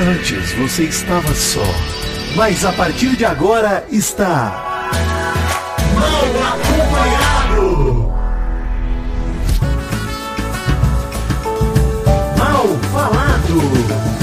Antes você estava só, mas a partir de agora está. Mal acompanhado! Mal falado!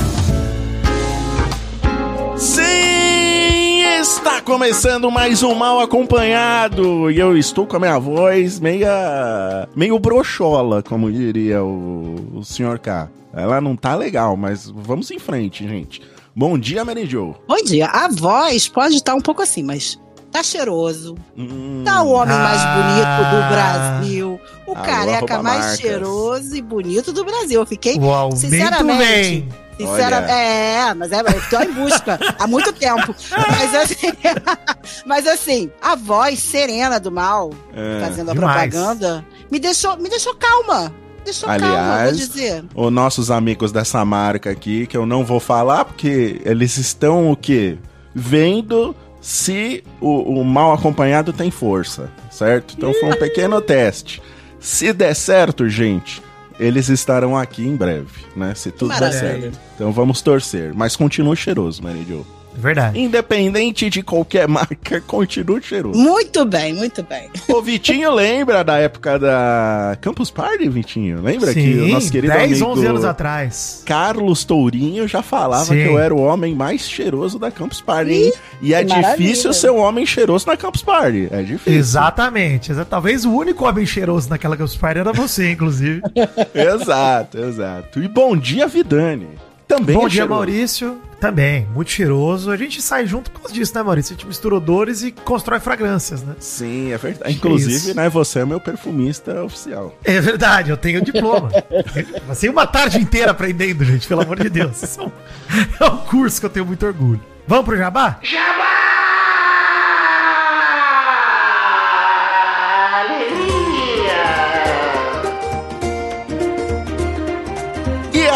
Está começando mais um Mal Acompanhado! E eu estou com a minha voz meia. meio broxola, como diria o, o Sr. K. Ela não tá legal, mas vamos em frente, gente. Bom dia, Mary Jo. Bom dia. A voz pode estar um pouco assim, mas tá cheiroso. Hum, Tá o homem mais Ah. bonito do Brasil. O careca mais cheiroso e bonito do Brasil. Eu fiquei, aumento sinceramente. Sinceramente, é, mas é, eu tô em busca há muito tempo. Mas assim, mas assim, a voz serena do mal, É, fazendo a demais. propaganda, me deixou, me deixou calma. Deixou calma, Aliás, dizer. os nossos amigos dessa marca aqui, que eu não vou falar, porque eles estão o quê? Vendo se o, o mal acompanhado tem força, certo? Então foi um pequeno teste. Se der certo, gente, eles estarão aqui em breve, né? Se tudo der Maravilha. certo. Então vamos torcer. Mas continua cheiroso, Mary Jo. Verdade. Independente de qualquer marca, continua cheiroso. Muito bem, muito bem. O Vitinho lembra da época da Campus Party, Vitinho? Lembra que o Sim, nosso querido 10, amigo 11 anos atrás. Carlos Tourinho já falava Sim. que eu era o homem mais cheiroso da Campus Party, hein? E é maravilha. difícil ser um homem cheiroso na Campus Party. É difícil. Exatamente. Exa- Talvez o único homem cheiroso naquela Campus Party era você, inclusive. exato, exato. E bom dia, Vidani. Também Bom é dia, cheiroso. Maurício. Também, muito cheiroso. A gente sai junto por causa disso, né, Maurício? A gente mistura odores e constrói fragrâncias, né? Sim, é verdade. Inclusive, isso. né, você é meu perfumista oficial. É verdade, eu tenho diploma. Passei uma tarde inteira aprendendo, gente, pelo amor de Deus. É um, é um curso que eu tenho muito orgulho. Vamos pro Jabá? E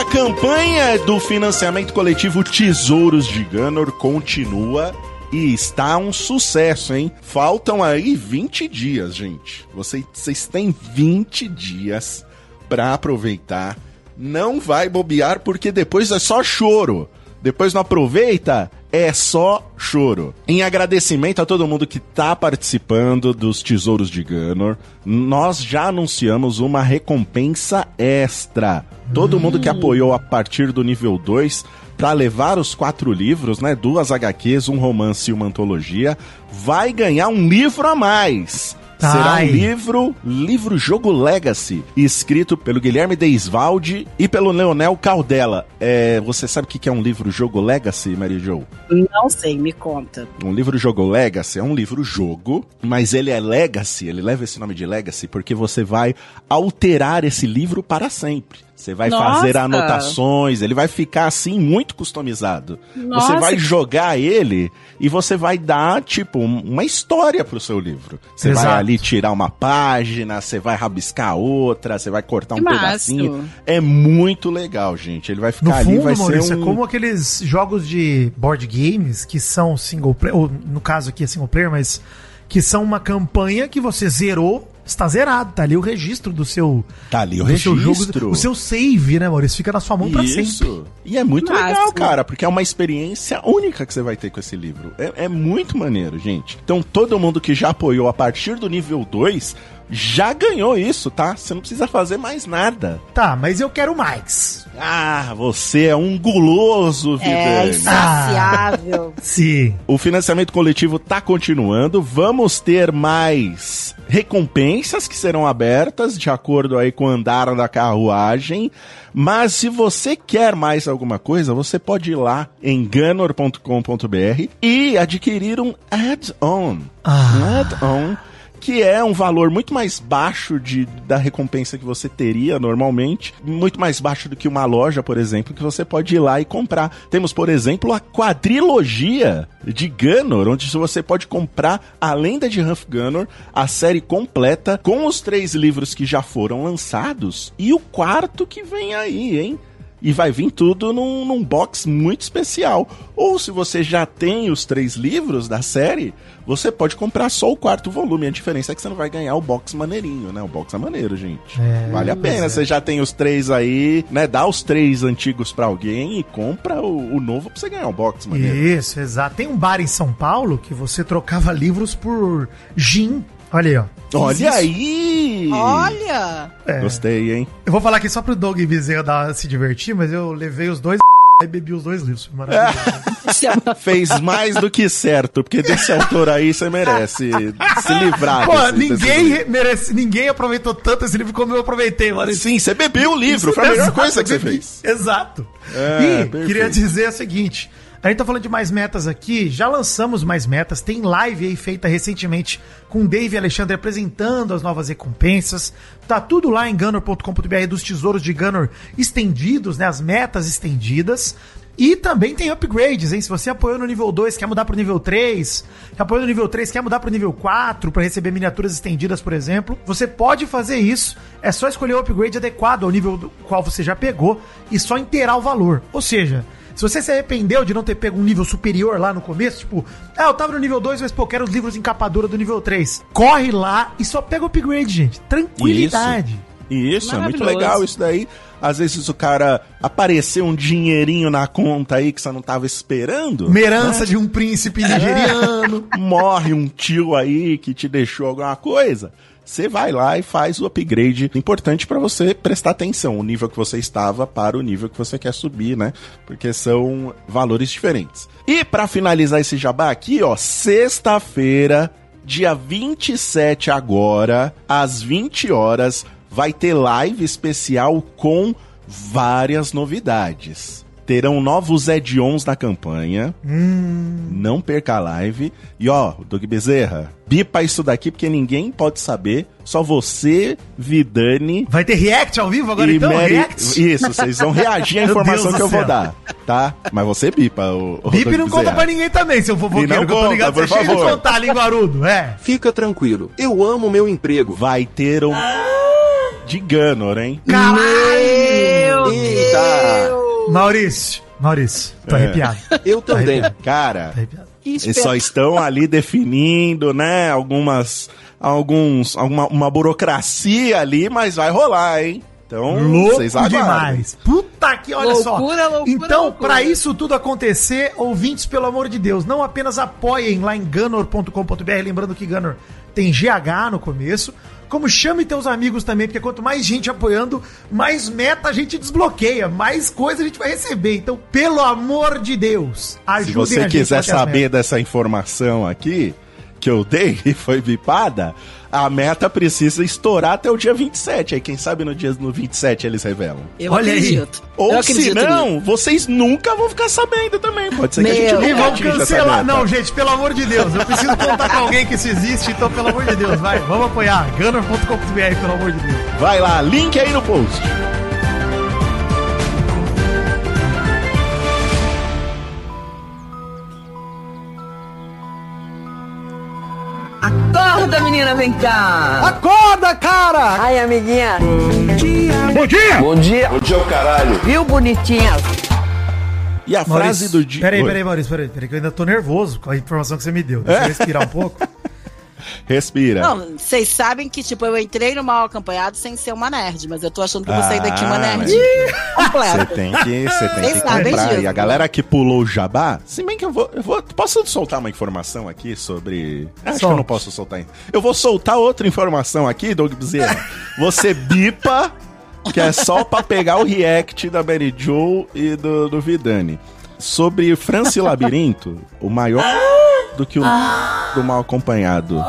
campanha do financiamento coletivo Tesouros de Ganor continua e está um sucesso, hein? Faltam aí 20 dias, gente. Vocês, vocês têm 20 dias para aproveitar. Não vai bobear porque depois é só choro. Depois não aproveita, é só choro. Em agradecimento a todo mundo que tá participando dos Tesouros de Ganor, nós já anunciamos uma recompensa extra. Todo mundo que apoiou a partir do nível 2 para levar os quatro livros, né, duas HQs, um romance e uma antologia, vai ganhar um livro a mais. Será um livro, livro Jogo Legacy, escrito pelo Guilherme Deisvalde e pelo Leonel Caldela. É, você sabe o que que é um livro Jogo Legacy, Mary Jo? Não sei, me conta. Um livro jogo Legacy é um livro jogo, mas ele é Legacy, ele leva esse nome de Legacy porque você vai alterar esse livro para sempre. Você vai Nossa! fazer anotações, ele vai ficar assim muito customizado. Você Nossa, vai que- jogar ele e você vai dar, tipo, um- uma história pro seu livro. Você vai Exato. ali tirar uma página, você vai rabiscar outra, você vai cortar um Que massa. pedacinho. É muito legal, gente. Ele vai No ficar ali, fundo, vai Maurício, ser um... é como aqueles jogos de board games que são single player, ou no caso aqui é single player, mas que são uma campanha que você zerou, está zerado, tá ali o registro do seu, Tá ali o seu registro. jogo, o seu save, né, Maurício? Fica na sua mão pra sempre. Isso. E é muito Massa. legal, cara, porque é uma experiência única que você vai ter com esse livro. É, é muito maneiro, gente. Então, todo mundo que já apoiou a partir do nível 2 já ganhou isso, tá? Você não precisa fazer mais nada. Tá, mas eu quero mais. Ah, você é um guloso, É Vidani. insaciável. Sim. O financiamento coletivo tá continuando. Vamos ter mais recompensas que serão abertas de acordo aí com o andar da carruagem. Mas se você quer mais alguma coisa, você pode ir lá em ganor.com.br e adquirir um add-on. Ah. Um add-on que é um valor muito mais baixo de, da recompensa que você teria normalmente, muito mais baixo do que uma loja, por exemplo, que você pode ir lá e comprar. Temos, por exemplo, a quadrilogia de Gunor, onde você pode comprar a lenda de Humph Gunor, a série completa, com os três livros que já foram lançados e o quarto que vem aí, hein? E vai vir tudo num, num box muito especial. Ou se você já tem os três livros da série, você pode comprar só o quarto volume. A diferença é que você não vai ganhar o box maneirinho, né? O box é maneiro, gente. É, vale a pena. é. Você já tem os três aí, né? Dá os três antigos pra alguém e compra o, o novo pra você ganhar o box maneiro. Isso, exato. Tem um bar em São Paulo que você trocava livros por gin. Olha aí, ó. Olha isso. aí! Olha! É. Gostei, hein? Eu vou falar aqui só pro Doug Bezerra dar, se divertir, mas eu levei os dois e bebi os dois livros. Foi maravilhoso. Isso é Fez mais do que certo, porque desse autor aí você merece se livrar Pô, desse- desse ninguém livro. merece, ninguém aproveitou tanto esse livro como eu aproveitei, mano. Sim, você bebeu o livro, foi a melhor coisa que você fez. Exato. É, e perfeito. queria dizer o seguinte: a gente tá falando de mais metas aqui, já lançamos mais metas, tem live aí feita recentemente com o Dave Alexandre apresentando as novas recompensas. Tá tudo lá em gunner.com.br dos tesouros de Gunner estendidos, né? As metas estendidas. E também tem upgrades, hein? Se você apoiou no nível 2, quer mudar pro nível 3, que apoiou no nível 3, quer mudar pro nível 4 para receber miniaturas estendidas, por exemplo, você pode fazer isso. É só escolher o upgrade adequado ao nível do qual você já pegou e só inteirar o valor. Ou seja, se você se arrependeu de não ter pego um nível superior lá no começo, tipo, ah, eu tava no nível 2, mas pô, quero os livros em capa dura do nível 3. Corre lá e só pega o upgrade, gente. Tranquilidade. E isso, é muito legal isso daí. Às vezes o cara apareceu um dinheirinho na conta aí que você não tava esperando. Uma herança de um príncipe nigeriano. Morre um tio aí que te deixou alguma coisa. Você vai lá e faz o upgrade importante pra você prestar atenção, o nível que você estava para o nível que você quer subir, né? Porque são valores diferentes. E pra finalizar esse jabá aqui, ó, sexta-feira, dia 27 agora, às 20 horas, vai ter live especial com várias novidades. Terão novos add-ons na campanha. Não perca a live. E ó, Doug Bezerra, bipa isso daqui porque ninguém pode saber. Só você, Vidani Vai ter react ao vivo agora então? Mary. React? Isso, vocês vão reagir à Meu informação que eu vou dar, tá? Mas você bipa o. o Bip não conta pra ninguém também, seu fofoqueiro, E não que eu tô conta, ligado. por Você é cheio de favor. contar, linguarudo, é. Fica tranquilo, eu amo meu emprego. Vai ter um. De Gunor, hein? Meu Eita! Maurício, Maurício, tô É. arrepiado. Eu também. Cara, Tô arrepiado. Eles só estão ali definindo, né? Algumas. Alguns. Alguma uma burocracia ali, mas vai rolar, hein? Então, Louco vocês aguardem. demais. Puta que, olha só. Loucura, loucura, Então, loucura. pra isso tudo acontecer, ouvintes, pelo amor de Deus, não apenas apoiem lá em gunor.com.br, lembrando que Gunor tem GH no começo, como chame teus amigos também, porque quanto mais gente apoiando, mais meta a gente desbloqueia, mais coisa a gente vai receber. Então, pelo amor de Deus, Se ajudem você quiser saber dessa informação aqui, que eu dei e foi bipada, a meta precisa estourar até o dia 27. Aí, quem sabe no dia no 27 eles revelam. Eu Olha aí. acredito. eu Ou se não, vocês nunca vão ficar sabendo também. Pode ser que a Meu. gente E atinja essa cancelar. Não, gente, pelo amor de Deus. Eu preciso contar com alguém que isso existe, então, pelo amor de Deus, vai. Vamos apoiar. Gunner.com.br, pelo amor de Deus. Vai lá, link aí no post. Acorda, menina, vem cá. Acorda, cara! Ai, amiguinha. Bom dia! Bom dia. Bom dia, o caralho. Viu, bonitinha? E a frase do dia. Peraí, peraí, Maurício, peraí, peraí, que eu ainda tô nervoso com a informação que você me deu. Deixa eu respirar um pouco. Respira. Não, vocês sabem que, tipo, eu entrei no mal acompanhado sem ser uma nerd, mas eu tô achando que eu vou sair daqui uma Ah, nerd mas- Você completa. tem que, você tem Vocês que comprar. disso. E a galera que pulou o jabá, se bem que eu vou, eu vou. Posso soltar uma informação aqui sobre. Acho que eu Solte. não posso soltar ainda. Eu vou soltar outra informação aqui, Doug Bezerra. Você bipa, que é só pra pegar o react da Mary Jo e do, do Vidani. Sobre Franci Labirinto, o maior do que o do mal acompanhado.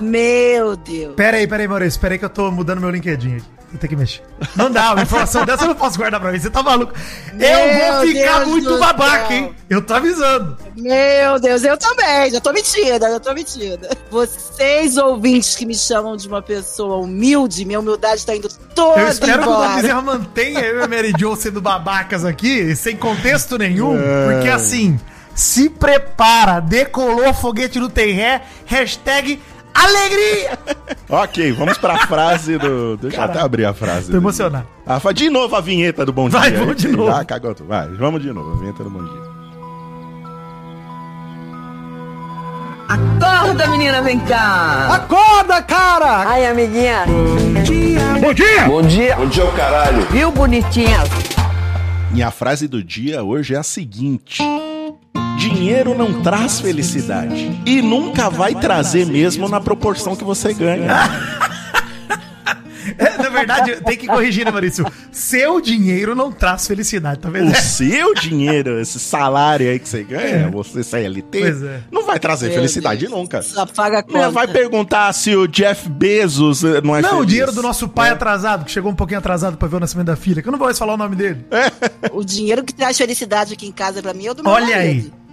Meu Deus. Peraí, peraí, Maurício, peraí que eu tô mudando meu LinkedIn aqui. Vou ter que mexer. Não dá, uma informação dessa eu não posso guardar pra mim. Você tá maluco? eu Meu vou ficar Deus muito babaca, céu. hein? Eu tô avisando. Meu Deus, eu também. Já tô metida, já tô metida. Vocês, ouvintes que me chamam de uma pessoa humilde, minha humildade tá indo toda Eu espero que o embora. Bezerra mantenha eu e a Mary Jo sendo babacas aqui, sem contexto nenhum, porque assim, se prepara, decolou foguete no tem ré, hashtag Alegria! Ok, vamos pra frase do. Deixa eu até abrir a frase. Tô emocionado. Ah, de novo a vinheta do Bom Vai, Dia. vamos de Ih, novo. Ah, cagou tudo. Vai, vamos de novo. A vinheta do Bom Dia. Acorda, menina, vem cá. Acorda, cara! Ai, amiguinha. Bom dia! Bom dia. Bom dia, o caralho. Viu, bonitinha? E a frase do dia hoje é a seguinte: Dinheiro não traz felicidade. E nunca vai trazer mesmo na proporção que você ganha. É, na verdade, tem que corrigir, né, Maurício? Seu dinheiro não traz felicidade, tá vendo? O seu dinheiro, esse salário aí que você ganha, você CLT, Pois é. não vai trazer Meu felicidade Deus. nunca. Só paga conta. vai perguntar se o Jeff Bezos eh, não é Não, o feliz. dinheiro do nosso pai atrasado, que chegou um pouquinho atrasado pra ver o nascimento da filha, que eu não vou mais falar o nome dele. O dinheiro que traz felicidade aqui em casa pra mim é o do meu Olha aí. marido. O- o-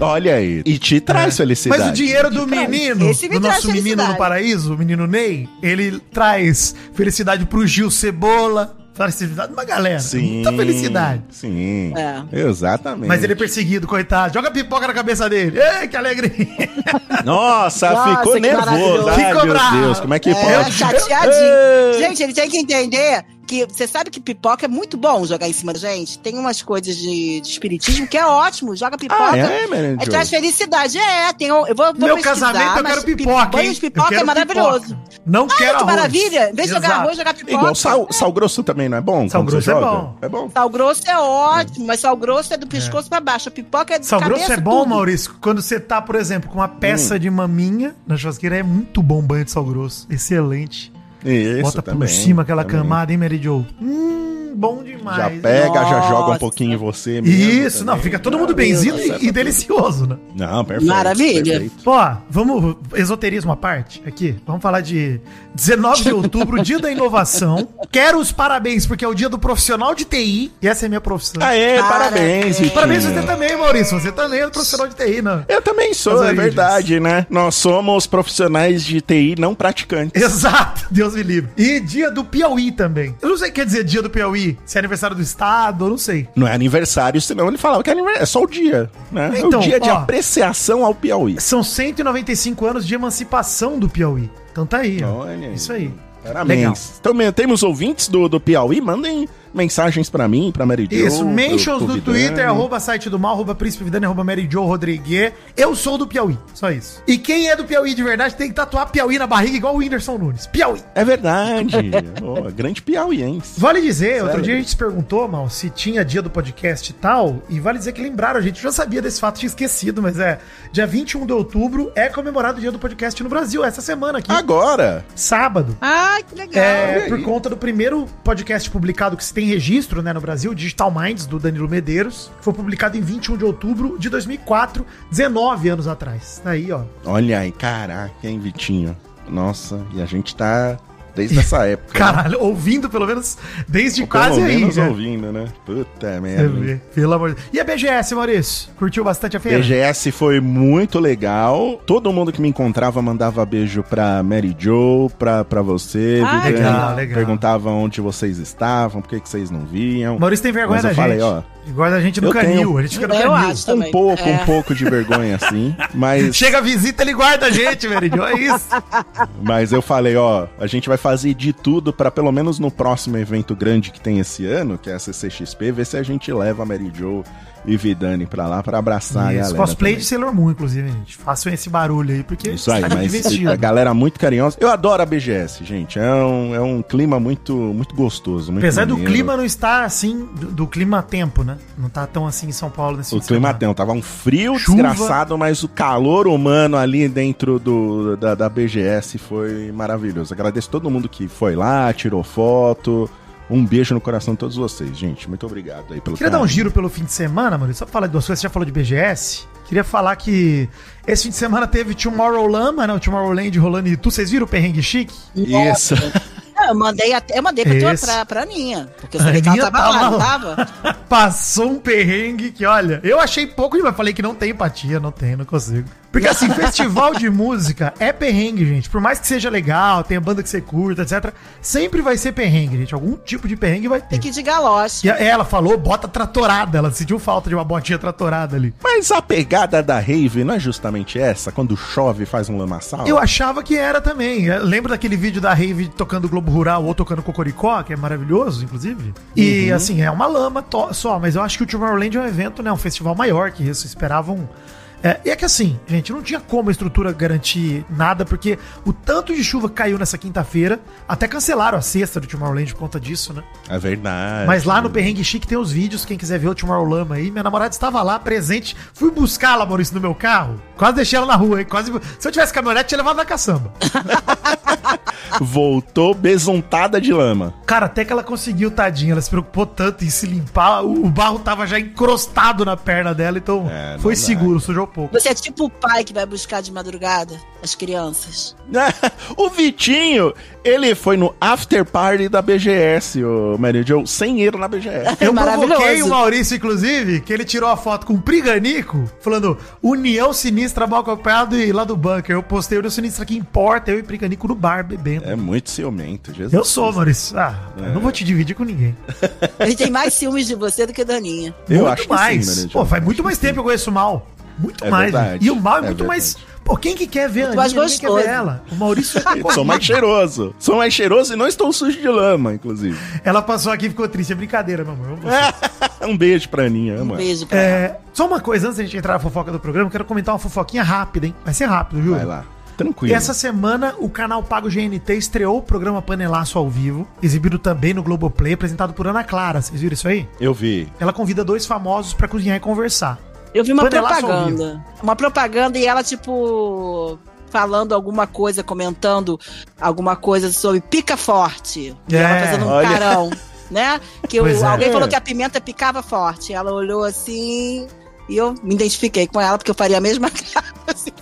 Olha aí. E te traz felicidade. Mas o dinheiro do menino, me do nosso menino no paraíso, o menino Ney, ele traz felicidade pro Gil Cebola, traz felicidade pra uma galera. Sim. Muita felicidade. Sim. É. Exatamente. Mas ele é perseguido, coitado. Joga pipoca na cabeça dele. Ei, que alegria. Nossa, Nossa, ficou que nervoso. Ai, Ficou meu bravo. Deus, como é que É, pode? chateadinho. Gente, ele tem que entender que você sabe que pipoca é muito bom jogar em cima da gente. Tem umas coisas de, de espiritismo que é ótimo. Joga pipoca. Ah, é, É, Jo? traz felicidade. É, tem, um- eu vou, vou Meu casamento eu quero pi- pipoca, Banho hein? de pipoca é maravilhoso. pipoca. Não Ah, quero que arroz. maravilha. Em vez de jogar arroz, jogar pipoca. Igual sal, sal grosso também, não é bom? Sal grosso é bom. É bom. Sal grosso é ótimo, mas sal grosso é do pescoço pra baixo. A pipoca é de Sal cabeça grosso é bom, tudo. Maurício, quando você tá, por exemplo, com uma Hum. peça de maminha na churrasqueira, é muito bom banho de sal grosso. Excelente. Isso Bota também, por cima aquela também. camada, hein, Mary Jo? Hum, bom demais. Já pega, já Nossa. joga um pouquinho em você mesmo Isso, também. não, fica todo mundo benzido e, e delicioso, né? Não, perfeito. Maravilha. perfeito. Pô, vamos, esoterismo à parte, aqui. Vamos falar de 19 de outubro, dia da inovação. Quero os parabéns, porque é o dia do profissional de TI, e essa é a minha profissão. Aê, Parabéns. parabéns, Vitinho. Parabéns você também, Maurício, você também é profissional de TI, não? Eu também sou, é verdade, né? Nós somos profissionais de TI não praticantes. Exato, Deus me livre. E dia do Piauí também. Eu não sei o que quer dizer dia do Piauí, se é aniversário do estado, não sei. Não é aniversário, senão ele falava que é aniversário. É só o dia, né? Então, é o dia de ó. apreciação ao Piauí. São 195 anos de emancipação do Piauí. Então tá aí, ó. Olha aí. Isso aí. Parabéns. Também temos ouvintes do, do Piauí, mandem mensagens pra mim, pra Mary Jo. Isso, mentions no. Twitter, arroba site do mal, arroba príncipe Vidani, arroba Mary Jo Rodrigues. Eu sou do Piauí, só isso. E quem é do Piauí de verdade tem que tatuar Piauí na barriga igual o Whindersson Nunes. Piauí. É verdade. oh, grande piauiense. Vale dizer, outro Sério? dia a gente se perguntou, mal, se tinha dia do podcast e tal, e vale dizer que lembraram, a gente já sabia desse fato, tinha esquecido, mas é, dia 21 de outubro é comemorado o dia do podcast no Brasil, essa semana aqui, Agora, sábado. Ah, que legal. É, por conta do primeiro podcast publicado que se tem registro, né, no Brasil, Digital Minds, do Danilo Medeiros. Foi publicado em 21 de outubro de 2004, 19 anos atrás. Tá aí, ó. olha aí, caraca, hein, Vitinho? Nossa, e a gente tá desde essa época. né? Caralho, ouvindo pelo menos desde Ou pelo quase aí. menos né? ouvindo, né? Puta merda. vê, Pelo amor de Deus. E a BGS, Maurício? Curtiu bastante a feira? BGS foi muito legal. Todo mundo que me encontrava mandava beijo pra Mary Jo, pra, pra você, Ah, legal, legal. Perguntava onde vocês estavam, por que, que vocês não viam. Maurício tem vergonha Mas eu da falei, gente. ó, Guarda a gente no eu canil. tenho- A gente fica no Eu canil. acho. Um pouco, É. um pouco de vergonha, assim. Mas, Chega a visita, ele guarda a gente, velho. É isso. mas eu falei, ó, a gente vai fazer de tudo pra pelo menos no próximo evento grande que tem esse ano, que é a CCXP, ver se a gente leva a Mary Jo e Vidani pra lá pra abraçar a Isso, galera. cosplay também. de Sailor Moon, inclusive, gente. Façam esse barulho aí, porque Isso aí, tá mas divertido. a galera muito carinhosa. Eu adoro a BGS, gente. É um, é um clima muito, muito gostoso. Muito Apesar do maneiro. clima não estar assim, do, do clima tempo, né? Não tá tão assim em São Paulo nesse O clima semana. tem, tava um frio Chuva. desgraçado, mas o calor humano ali dentro do, da, da BGS foi maravilhoso. Agradeço todo mundo que foi lá, tirou foto. Um beijo no coração de todos vocês, gente. Muito obrigado aí pelo Queria dar um carinho. giro pelo fim de semana, mano. Só pra falar de duas coisas. Você já falou de BGS. Queria falar que esse fim de semana teve Tomorrowland, mas não, Tomorrowland rolando em Itu. Vocês viram o perrengue chique? Isso. Não, eu mandei até, eu mandei pra, tua, pra, pra Aninha. Porque eu sabia que ela tava, tava lá, não lá. tava? Passou um perrengue que, olha, eu achei pouco demais. Falei que não tem empatia, não tem, não consigo. Porque assim, festival de música é perrengue, gente. Por mais que seja legal, tenha banda que você curta, etc. Sempre vai ser perrengue, gente. Algum tipo de perrengue vai ter. Tem que ir de galoche. E a- ela falou bota tratorada. Ela sentiu falta de uma botinha tratorada ali. Mas a pegada da rave não é justamente essa? Quando chove faz um lamaçal? Eu achava que era também. Eu Lembro daquele vídeo da Rave tocando Globo Rural ou tocando Cocoricó, que é maravilhoso, inclusive. E assim, é uma lama só, mas eu acho que o Tomorrowland é um evento, né? Um festival maior que isso. Esperavam. É, e é que assim, gente, não tinha como a estrutura garantir nada, porque o tanto de chuva que caiu nessa quinta-feira, até cancelaram a sexta do Tomorrowland por conta disso, né? É verdade. Mas lá no Perrengue Chique tem os vídeos, quem quiser ver o Tomorrowland aí. Minha namorada estava lá, presente. Fui buscá-la, Maurício, no meu carro. Quase deixei ela na rua, hein? Quase... Se eu tivesse caminhonete, tinha levado na caçamba. Voltou besuntada de lama. Cara, até que ela conseguiu, tadinha. Ela se preocupou tanto em se limpar. O, barro tava já encrostado na perna dela, então É, foi dá. seguro, sujou pouco. Você é tipo o pai que vai buscar de madrugada as crianças. o Vitinho, ele foi no after party da BGS, o Mary Jo, sem ir na BGS. Eu Maravilhoso. provoquei o Maurício, inclusive, que ele tirou a foto com o Priganico, falando União Sinistra mal acompanhado e lá do bunker. Eu postei União Sinistra que importa, eu e Priganico no bar bebendo. É muito ciumento, Jesus. Eu sou, Maurício. Ah, eu não vou te dividir com ninguém. Ele tem mais ciúmes de você do que da Aninha. Eu muito acho que mais. sim, Mary Jo. Pô, faz muito que mais tempo que eu conheço o mal. Muito É mais. verdade. E o mal é, É muito mais. verdade. Pô, quem que quer ver a Muito mais Aninha? Ninguém quer ver gostoso. ela. O Maurício é Eu Sou mais cheiroso. Sou mais cheiroso e não estou sujo de lama, inclusive. Ela passou aqui e ficou triste. É brincadeira, meu amor. Um beijo pra Aninha, Um beijo pra ela. É, só uma coisa, antes da gente entrar na fofoca do programa, eu quero comentar uma fofoquinha rápida, hein? Vai ser rápido, viu? Vai lá. Tranquilo. Essa semana, o canal Pago GNT estreou o programa Panelaço ao vivo, exibido também no Globoplay, apresentado por Ana Clara. Vocês viram isso aí? Eu vi. Ela convida dois famosos pra cozinhar e conversar. Eu vi uma Panelaço propaganda. Uma propaganda e ela, tipo, falando alguma coisa, comentando alguma coisa sobre pica forte. É, ela fazendo um olha. carão, né? Que o- é. alguém É. falou que a pimenta picava forte. Ela olhou assim e eu me identifiquei com ela, porque eu faria a mesma cara.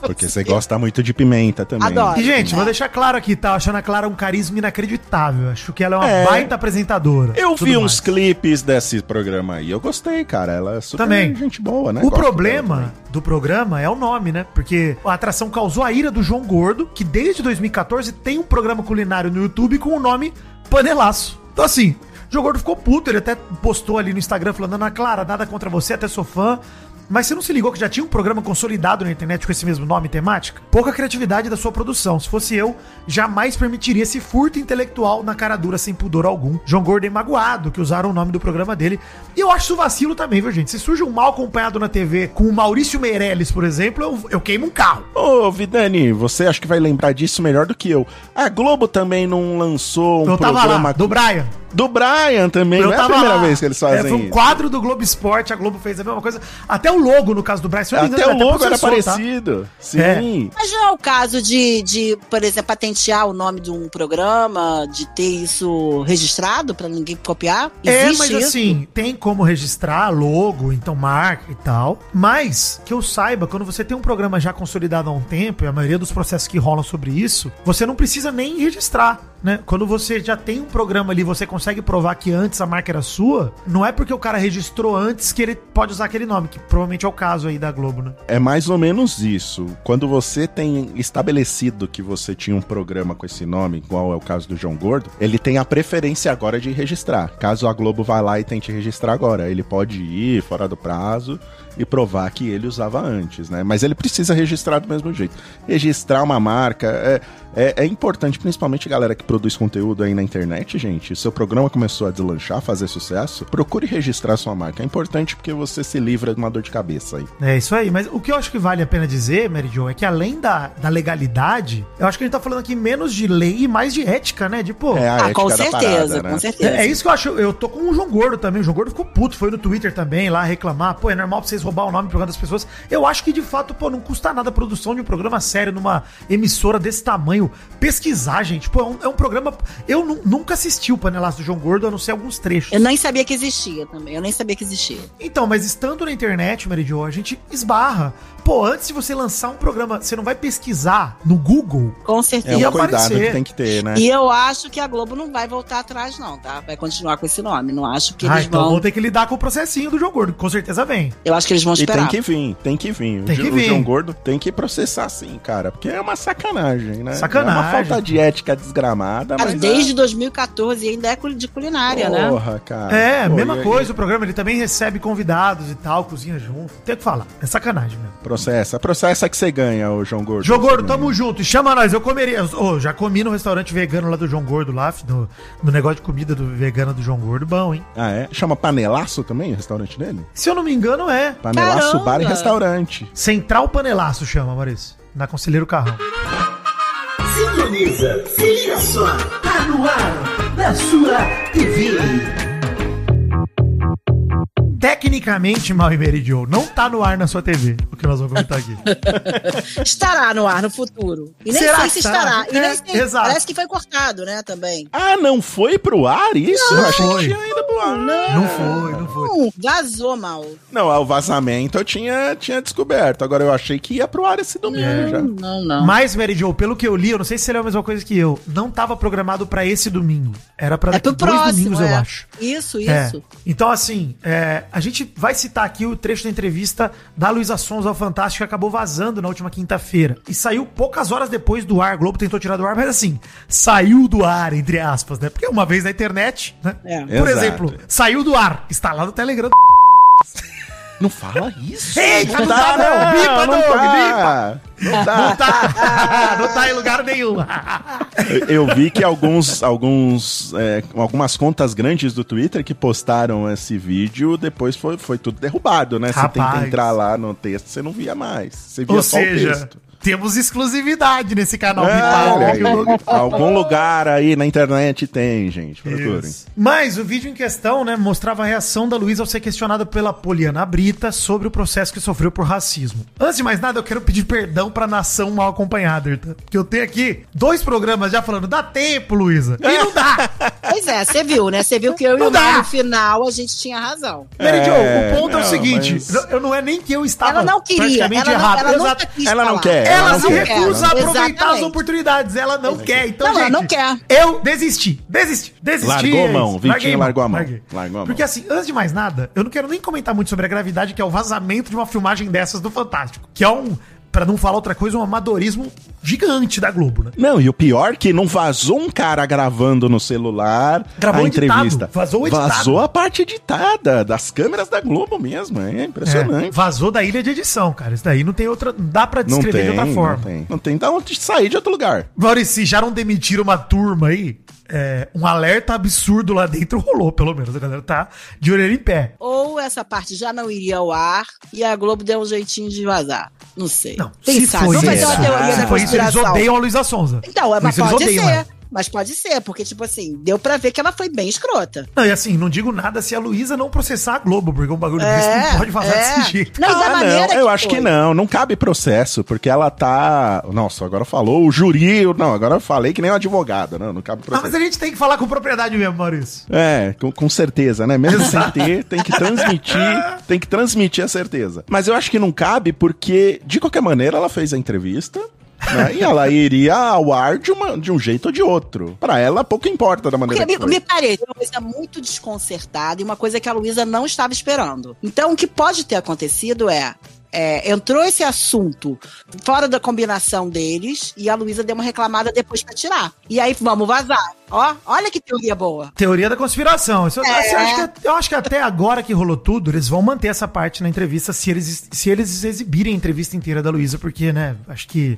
Porque você gosta muito de pimenta também. Adoro. E, gente, É. vou deixar claro aqui, tá? Achando a Clara um carisma inacreditável. Acho que ela é uma É. baita apresentadora. Eu vi mais. uns clipes desse programa aí. Eu gostei, cara. Ela é super Também. gente boa, né? O Gosto problema do programa é o nome, né? Porque a atração causou a ira do João Gordo, que desde 2014 tem um programa culinário no YouTube com o nome Panelaço. Então, assim, o João Gordo ficou puto, ele até postou ali no Instagram falando: Ana Clara, nada contra você, até sou fã. Mas você não se ligou que já tinha um programa consolidado na internet com esse mesmo nome e temática? Pouca criatividade da sua produção. Se fosse eu, jamais permitiria esse furto intelectual na cara dura sem pudor algum. João Gordo é magoado que usaram o nome do programa dele. E eu acho isso vacilo também, viu, gente? Se surge um mal acompanhado na TV com o Maurício Meirelles, por exemplo, eu, eu queimo um carro. Ô, Vidani, você acho que vai lembrar disso melhor do que eu. A Globo também não lançou um eu tava programa lá, do Brian. Do Brian também. Eu não é a primeira lá. vez que eles fazem É, foi um isso. quadro do Globo Esporte, a Globo fez a mesma coisa. Até o logo, no caso do Brian. se Até engano, o logo era processou, tá? parecido. Sim. É. Mas não é o caso de, de, por exemplo, patentear o nome de um programa, de ter isso registrado pra ninguém copiar? É, Existe mas isso? assim, tem como registrar logo, então marca e tal. Mas, que eu saiba, quando você tem um programa já consolidado há um tempo, e a maioria dos processos que rolam sobre isso, você não precisa nem registrar, né? Quando você já tem um programa ali, você consegue provar que antes a marca era sua, não é porque o cara registrou antes que ele pode usar aquele nome, que provavelmente é o caso aí da Globo, né? É mais ou menos isso. Quando você tem estabelecido que você tinha um programa com esse nome, igual é o caso do João Gordo, ele tem a preferência agora de registrar. Caso a Globo vá lá e tente registrar agora, ele pode ir fora do prazo e provar que ele usava antes, né? Mas ele precisa registrar do mesmo jeito. Registrar uma marca é, é, é importante, principalmente a galera que produz conteúdo aí na internet, gente. Seu programa começou a deslanchar, fazer sucesso, procure registrar sua marca. É importante porque você se livra de uma dor de cabeça aí. É isso aí, mas o que eu acho que vale a pena dizer, Mary Jo, é que além da, da legalidade, eu acho que a gente tá falando aqui menos de lei e mais de ética, né? De, pô, É a Ah, com certeza, parada, né? com certeza. É, é isso que eu acho. Eu tô com o João Gordo também. O João Gordo ficou puto. Foi no Twitter também lá reclamar. Pô, é normal pra vocês roubar o nome do programa das pessoas. Eu acho que de fato, pô, não custa nada a produção de um programa sério numa emissora desse tamanho. Pesquisar, gente. Pô, é um, é um programa. Eu nu- nunca assisti o Panelaço do João Gordo, a não ser alguns trechos. Eu nem sabia que existia também. Eu nem sabia que existia. Então, mas estando na internet, Mary Jo, a gente esbarra. Pô, antes de você lançar um programa, você não vai pesquisar no Google? Com É certeza. Ia um cuidado aparecer. que tem que ter, né? E eu acho que a Globo não vai voltar atrás, não, tá? Vai continuar com esse nome. Não acho que ah, eles então vão. vou ter que lidar com o processinho do João Gordo. Com certeza vem. Eu acho que eles vão E tem esperar. que vir, tem que vir. Tem o, que vir. o João Gordo tem que processar sim, cara. Porque é uma sacanagem, né? Sacanagem. É uma falta de ética desgramada. Cara, mas desde 2014 ainda é de culinária, né? Porra, cara. É, Pô, mesma coisa, o programa ele também recebe convidados e tal, cozinha junto. Tem o que falar. É sacanagem mesmo. Processa, processa que você ganha, o João Gordo. João Gordo, ganha. tamo junto. E chama nós, eu comeria. Ô, já comi no restaurante vegano lá do João Gordo, lá, no, no negócio de comida do vegano do João Gordo. Bom, hein? Ah, é? Chama Panelaço também o restaurante dele? Se eu não me engano, é. Panelaço Caramba! Bar e Restaurante. Central Panelaço chama, Maurício. Na Conselheiro Carrão. Sintoniza, se liga só, tá no ar, na sua TV. Tecnicamente, Mal e Mary Jo, não tá no ar na sua TV, o que nós vamos comentar aqui. Estará no ar no futuro. E nem Será sei se estará? estará. E É, nem sei. exato. Parece que foi cortado, né, também. Ah, não foi pro ar isso? eu achei foi. que tinha ido pro ar. Não foi, não foi. Hum, vazou mal. Não, o vazamento eu tinha, tinha descoberto. Agora eu achei que ia pro ar esse domingo já. Não, não. Mas, Mary Jo, pelo que eu li, eu não sei se ele é a mesma coisa que eu, não tava programado pra esse domingo. Era pra É daqui dois próximo, domingos, é. eu acho. Isso, É. isso. Então, assim, é, a gente vai citar aqui o trecho da entrevista da Luísa Sons ao Fantástico que acabou vazando na última quinta-feira. E saiu poucas horas depois do ar. A Globo tentou tirar do ar, mas assim, saiu do ar, entre aspas, né? Porque uma vez na internet, né? É. Por Exato. exemplo, saiu do ar. Está lá no Telegram. Não fala isso. Eita, não tá, não. Bipa, não Doug, tá. Não Não tá. não tá em lugar nenhum. Eu- vi que alguns, alguns, é, algumas contas grandes do Twitter que postaram esse vídeo, depois foi, foi tudo derrubado, né? Você Rapaz. tenta entrar lá no texto, você não via mais. Você via Ou só o seja, texto. Temos exclusividade nesse canal É, olha aí. Algum lugar aí na internet tem, gente. Procurem. Isso. Mas o vídeo em questão, né, mostrava a reação da Luísa ao ser questionada pela Poliana Brita sobre o processo que sofreu por racismo. Antes de mais nada, eu quero pedir perdão pra nação mal acompanhada? Porque eu tenho aqui dois programas já falando, dá tempo, Luísa. E não dá. Pois é, você viu, né? Você viu que eu e Não o Mar dá. no final a gente tinha razão. Mary Jo, É, o ponto é o não, seguinte, mas- eu, não é nem que eu estava Ela não queria. praticamente Ela, não, errado. ela Exato. nunca quis Ela não quer, Ela, Ela se quer. recusa a aproveitar as Exatamente. oportunidades. Ela não quer. Então, Não, gente, ela não quer. Eu desisti. Desisti. Desisti. Largou a mão. Vitinho largou a mão. Larguei. Largou a mão. Porque assim, antes de mais nada, eu não quero nem comentar muito sobre a gravidade que é o vazamento de uma filmagem dessas do Fantástico. Que é um, pra não falar outra coisa, um amadorismo gigante da Globo, né? Não, e o pior é que não vazou um cara gravando no celular Gravou a editado, entrevista. vazou editado. Vazou a parte editada das câmeras da Globo mesmo. É É, impressionante. vazou da ilha de edição, cara. Isso daí não tem outra. Não dá pra Não descrever tem, de outra não forma. tem. Não tem. Dá onde sair de outro lugar. Maurício, já não demitiram uma turma aí? É, um alerta absurdo lá dentro rolou, pelo menos. A galera tá de orelha em pé. Ou essa parte já não iria ao ar e a Globo deu um jeitinho de vazar. Não sei. Não, Quem se sabe? foi Vamos isso, fazer uma teoria se da foi isso, eles conspiração. odeiam a Luísa Sonza. Então, é, mas pode odeiam ser. ela. Mas pode ser, porque, tipo assim, deu pra ver que ela foi bem escrota. Não, e assim, não digo nada se a Luísa não processar a Globo, porque um bagulho É, desse não pode vazar é. desse jeito. Não, e da ah, maneira não, eu acho foi. que não. Não cabe processo, porque ela tá. Nossa, agora falou o juri. Não, agora eu falei que nem um advogado. Não, não cabe Não, processo. mas a gente tem que falar com propriedade mesmo, Maurício. É, com, com certeza, né? Mesmo sem ter, tem que transmitir, tem que transmitir a certeza. Mas eu acho que não cabe porque, de qualquer maneira, ela fez a entrevista. Né? E ela iria ao ar de, uma, de um jeito ou de outro. Pra ela, pouco importa da maneira Porque que me, foi. me parece uma coisa muito desconcertada e uma coisa que a Luísa não estava esperando. Então, o que pode ter acontecido é. é, entrou esse assunto fora da combinação deles e a Luísa deu uma reclamada depois pra tirar. E aí, vamos vazar. Ó, olha que teoria boa. Teoria da conspiração. Isso, É. assim, acho que- eu acho que até agora que rolou tudo, eles vão manter essa parte na entrevista se eles, se eles exibirem a entrevista inteira da Luísa, porque, né, acho que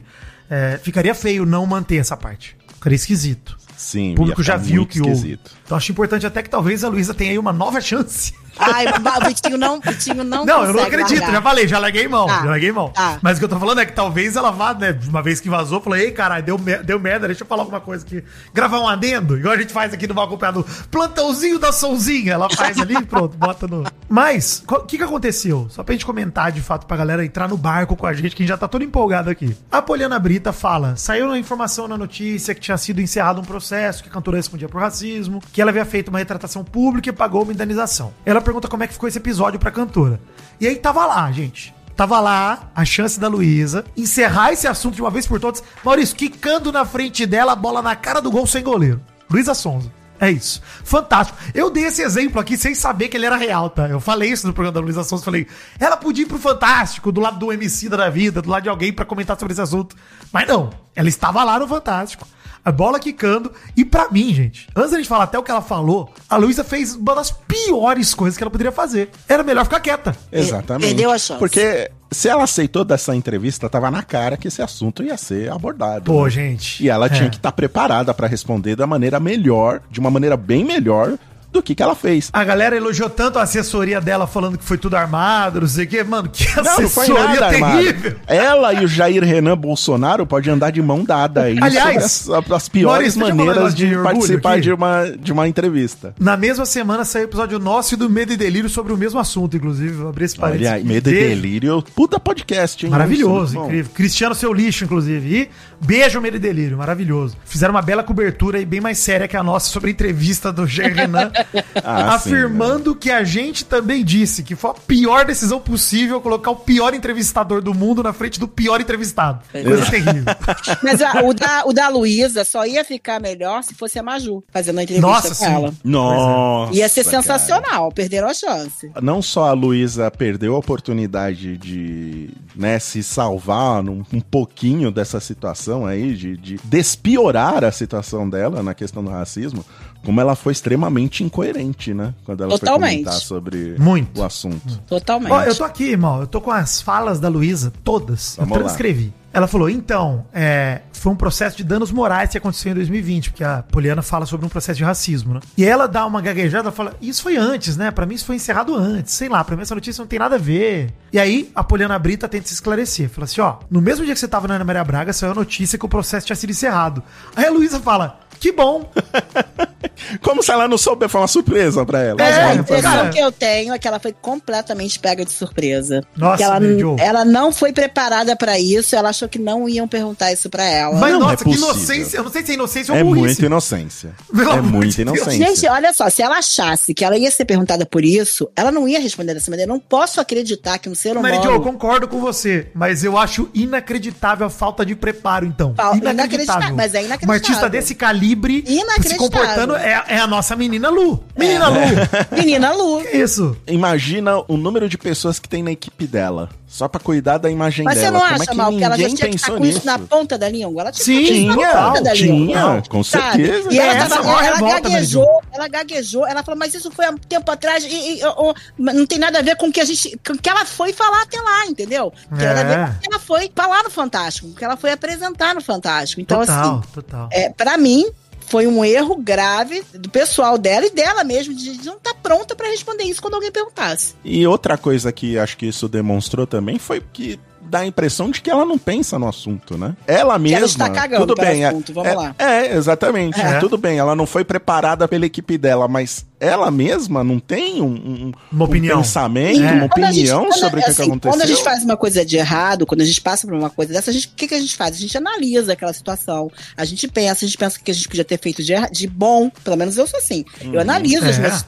é, ficaria feio não manter essa parte. Ficaria esquisito. Sim, O público já viu que houve. Então acho importante até que talvez a Luísa tenha aí uma nova chance. Ai, o Vitinho não, Vitinho não Não, eu não acredito, largar. já falei, já larguei mão, Tá, já larguei mão. tá. Mas o que eu tô falando é que talvez ela vá, né, uma vez que vazou, falou, ei, caralho, deu, deu merda, deixa eu falar alguma coisa aqui. Gravar um adendo, igual a gente faz aqui no Mal Acompanhado, plantãozinho da Sonzinha, ela faz ali e pronto, bota no... Mas, o que que aconteceu? Só pra gente comentar, de fato, pra galera entrar no barco com a gente, que a gente já tá todo empolgado aqui. A Poliana Brita fala, saiu uma informação na notícia que tinha sido encerrado um processo, que a cantora respondia por racismo, que ela havia feito uma retratação pública e pagou uma indenização. Ela pergunta como é que ficou esse episódio pra cantora. E aí tava lá, gente. Tava lá a chance da Luísa encerrar esse assunto de uma vez por todas. Maurício, quicando na frente dela, a bola na cara do gol sem goleiro. Luísa Sonza. É isso. Fantástico. Eu dei esse exemplo aqui sem saber que ele era real, tá? Eu falei isso no programa da Luísa Sonza. Falei, ela podia ir pro Fantástico, do lado do MC da vida, do lado de alguém pra comentar sobre esse assunto. Mas não. Ela estava lá no Fantástico. A bola quicando. E pra mim, gente, antes da gente falar até o que ela falou, a Luísa fez uma das piores coisas que ela poderia fazer. Era melhor ficar quieta. Exatamente. Perdeu a chance. Porque se ela aceitou dessa entrevista, tava na cara que esse assunto ia ser abordado. Pô, né? gente. E ela É. tinha que estar preparada pra responder da maneira melhor, de uma maneira bem melhor do que que ela fez. A galera elogiou tanto a assessoria dela falando que foi tudo armado, não sei o quê. Mano, que Não, não assessoria nada armado. terrível. Ela e o Jair Renan Bolsonaro podem andar de mão dada aí Aliás, sobre as, as piores Maurício, maneiras de, de participar aqui. de uma, de uma entrevista. Na mesma semana saiu o episódio nosso e do Medo e Delírio sobre o mesmo assunto, inclusive. Vou abrir esse parênteses. Olha aí, aqui. Medo e. Delírio, puta podcast, hein? Maravilhoso, Isso, muito bom. incrível. Cristiano Seu Lixo, inclusive. E beijo, Medo e Delírio, maravilhoso. Fizeram uma bela cobertura e bem mais séria que a nossa sobre a entrevista do Jair Renan, Ah, sim, afirmando que a gente também disse que foi a pior decisão possível colocar o pior entrevistador do mundo na frente do pior entrevistado. Coisa terrível. Mas a- o da, o da Luísa só ia ficar melhor se fosse a Maju fazendo a entrevista Nossa, com sim. ela. Nossa. Ia ser cara. sensacional, perderam a chance. Não só a Luísa perdeu a oportunidade de né, se salvar num, um pouquinho dessa situação aí, de, de despiorar a situação dela na questão do racismo, como ela foi extremamente incoerente, né? Quando ela foi Totalmente. comentar sobre Muito. o assunto. Totalmente. Ó, eu tô aqui, irmão. Eu tô com as falas da Luísa, todas. Vamos eu lá. transcrevi. Ela falou, então, é, foi um processo de danos morais que aconteceu em 2020, porque a Poliana fala sobre um processo de racismo, né? E ela dá uma gaguejada e fala, isso foi antes, né? Pra mim isso foi encerrado antes, sei lá, pra mim essa notícia não tem nada a ver. E aí a Poliana Brita tenta se esclarecer. Fala assim, ó, no mesmo dia que você tava na Ana Maria Braga, saiu a notícia que o processo tinha sido encerrado. Aí a Luísa fala, que bom. Como se ela não soube, foi uma surpresa pra ela. É, a impressão que eu tenho é que ela foi completamente pega de surpresa. Nossa, que ela, ela não foi preparada pra isso, ela achou que não iam perguntar isso pra ela. Mas Não nossa, é que possível. inocência. Eu não sei se é inocência ou É burrice. muita inocência. Pelo é muita inocência. Gente, olha só, se ela achasse que ela ia ser perguntada por isso, ela não ia responder dessa maneira. Eu não posso acreditar que um ser humano. Mary Jo, eu concordo com você, mas eu acho inacreditável a falta de preparo, então. Fal- inacreditável, mas é inacreditável. Uma artista desse calibre se Inacreditável. comportando é, é a nossa menina Lu. Menina Lu. Menina Lu. Que isso? Imagina o número de pessoas que tem na equipe dela. Só pra cuidar da imagem Mas você dela. não Como acha, é que mal, que ela já tinha que estar com isso na ponta da língua? Ela tinha Sim, que estar com isso tinha, na ponta da tinha, língua. com sabe? certeza. E ela, É, tava, é ela revolta, gaguejou, ela gaguejou, ela falou, mas isso foi há um tempo atrás e, e, ó, ó, não tem nada a ver com o que a gente, com o que ela foi falar até lá, entendeu? Tem nada a ver É. com o que ela foi falar no Fantástico, com o que ela foi apresentar no Fantástico. Então, total, assim, total. é, para mim, foi um erro grave do pessoal dela e dela mesmo, de não estar pronta pra responder isso quando alguém perguntasse. E outra coisa que acho que isso demonstrou também foi que dá a impressão de que ela não pensa no assunto, né? Ela mesma. ela está cagando tudo para o bem, é- assunto, vamos é, lá. É, exatamente. É. Tudo bem, ela não foi preparada pela equipe dela, mas ela mesma não tem um, um- Uma um opinião. pensamento, É. uma gente- opinião quando- sobre o que, assim, que aconteceu. Quando a gente faz uma coisa de errado, quando a gente passa por uma coisa dessa, a gente- o que, que a gente faz? A gente analisa aquela situação. A gente pensa, a gente pensa o que a gente podia ter feito de, de bom. Pelo menos eu sou assim. Eu analiso as É. minhas.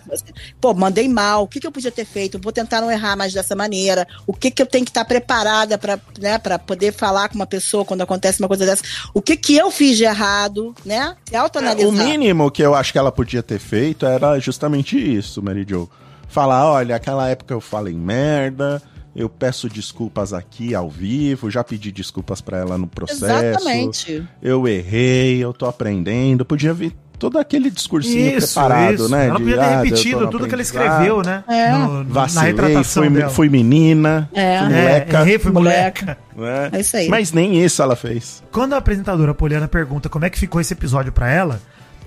Pô, mandei mal. O que, que eu podia ter feito? Vou tentar não errar mais dessa maneira. O que, que eu tenho que estar preparada para né, pra poder falar com uma pessoa quando acontece uma coisa dessa? O que, que eu fiz de errado, né? Se É, autoanalisar. o mínimo que eu acho que ela podia ter feito era justamente isso, Mary Jo. Falar, olha, aquela época eu falei merda, eu peço desculpas aqui ao vivo, já pedi desculpas pra ela no processo. Exatamente. Eu errei, eu tô aprendendo. Podia vir todo aquele discursinho Isso, preparado, isso. né? Ela podia ter ah, repetido no tudo que ela escreveu, né? É. No- na Vacilei, retratação fui, dela. fui menina, É. fui É, moleca. errei, fui Moleca. moleca. né? É isso aí. Mas nem isso ela fez. Quando a apresentadora Poliana pergunta como é que ficou esse episódio pra ela,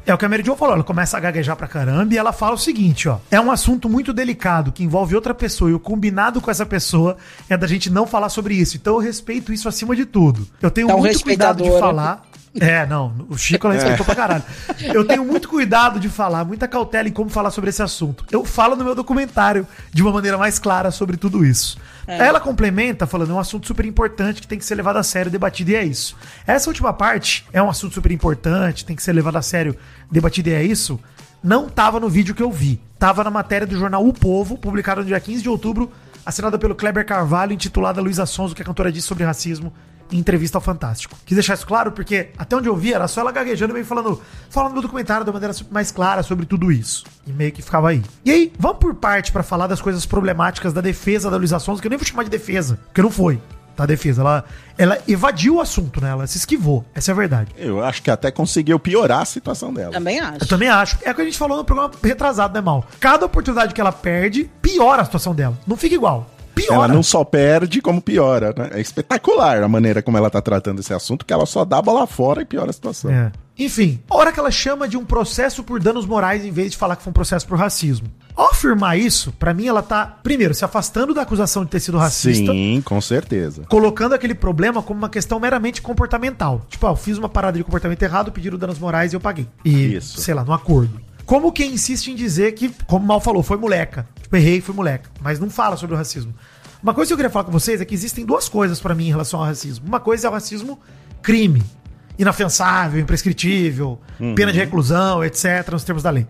é o que a Mary Jo falou, ela começa a gaguejar pra caramba e ela fala o seguinte, ó. É um assunto muito delicado que envolve outra pessoa e o combinado com essa pessoa é da gente não falar sobre isso. Então eu respeito isso acima de tudo. Eu tenho um muito cuidado de falar. É, não, o Chico ela respeitou pra caralho. Eu tenho muito cuidado de falar, muita cautela em como falar sobre esse assunto. Eu falo no meu documentário de uma maneira mais clara sobre tudo isso. Ela complementa falando, é um assunto super importante que tem que ser levado a sério, debatido e é isso. Essa última parte é um assunto super importante, tem que ser levado a sério, debatido e é isso. Não tava no vídeo que eu vi. Tava na matéria do jornal O Povo, publicado no dia 15 de outubro, assinada pelo Kleber Carvalho, intitulada Luísa Sons, o que a cantora disse sobre racismo em entrevista ao Fantástico. Quis deixar isso claro porque, até onde eu vi, era só ela gaguejando e meio falando, falando no documentário da maneira mais clara sobre tudo isso. E meio que ficava aí. E aí, vamos por parte pra falar das coisas problemáticas da defesa da Luísa Sons, que eu nem vou chamar de defesa, porque não foi. Tá, defesa. Ela, ela evadiu o assunto, né? Ela se esquivou. Essa é a verdade. Eu acho que até conseguiu piorar a situação dela. Também acho. Eu também acho. É o que a gente falou no programa retrasado, né, Mal? Cada oportunidade que ela perde, piora a situação dela. Não fica igual. Piora. Ela não só perde, como piora, né? É espetacular a maneira como ela tá tratando esse assunto, que ela só dá bola fora e piora a situação. É. Enfim, a hora que ela chama de um processo por danos morais em vez de falar que foi um processo por racismo. Ao afirmar isso, pra mim ela tá, primeiro, se afastando da acusação de ter sido racista. Sim, com certeza. Colocando aquele problema como uma questão meramente comportamental. Tipo, ah, eu fiz uma parada de comportamento errado, pediram danos morais e eu paguei. E, Isso. sei lá, no acordo. Como quem insiste em dizer que, como mal falou, foi moleca. Tipo, errei, foi moleca. Mas não fala sobre o racismo. Uma coisa que eu queria falar com vocês é que existem duas coisas pra mim em relação ao racismo. Uma coisa é o racismo crime. Inafensável, imprescritível, pena de reclusão, etc., nos termos da lei.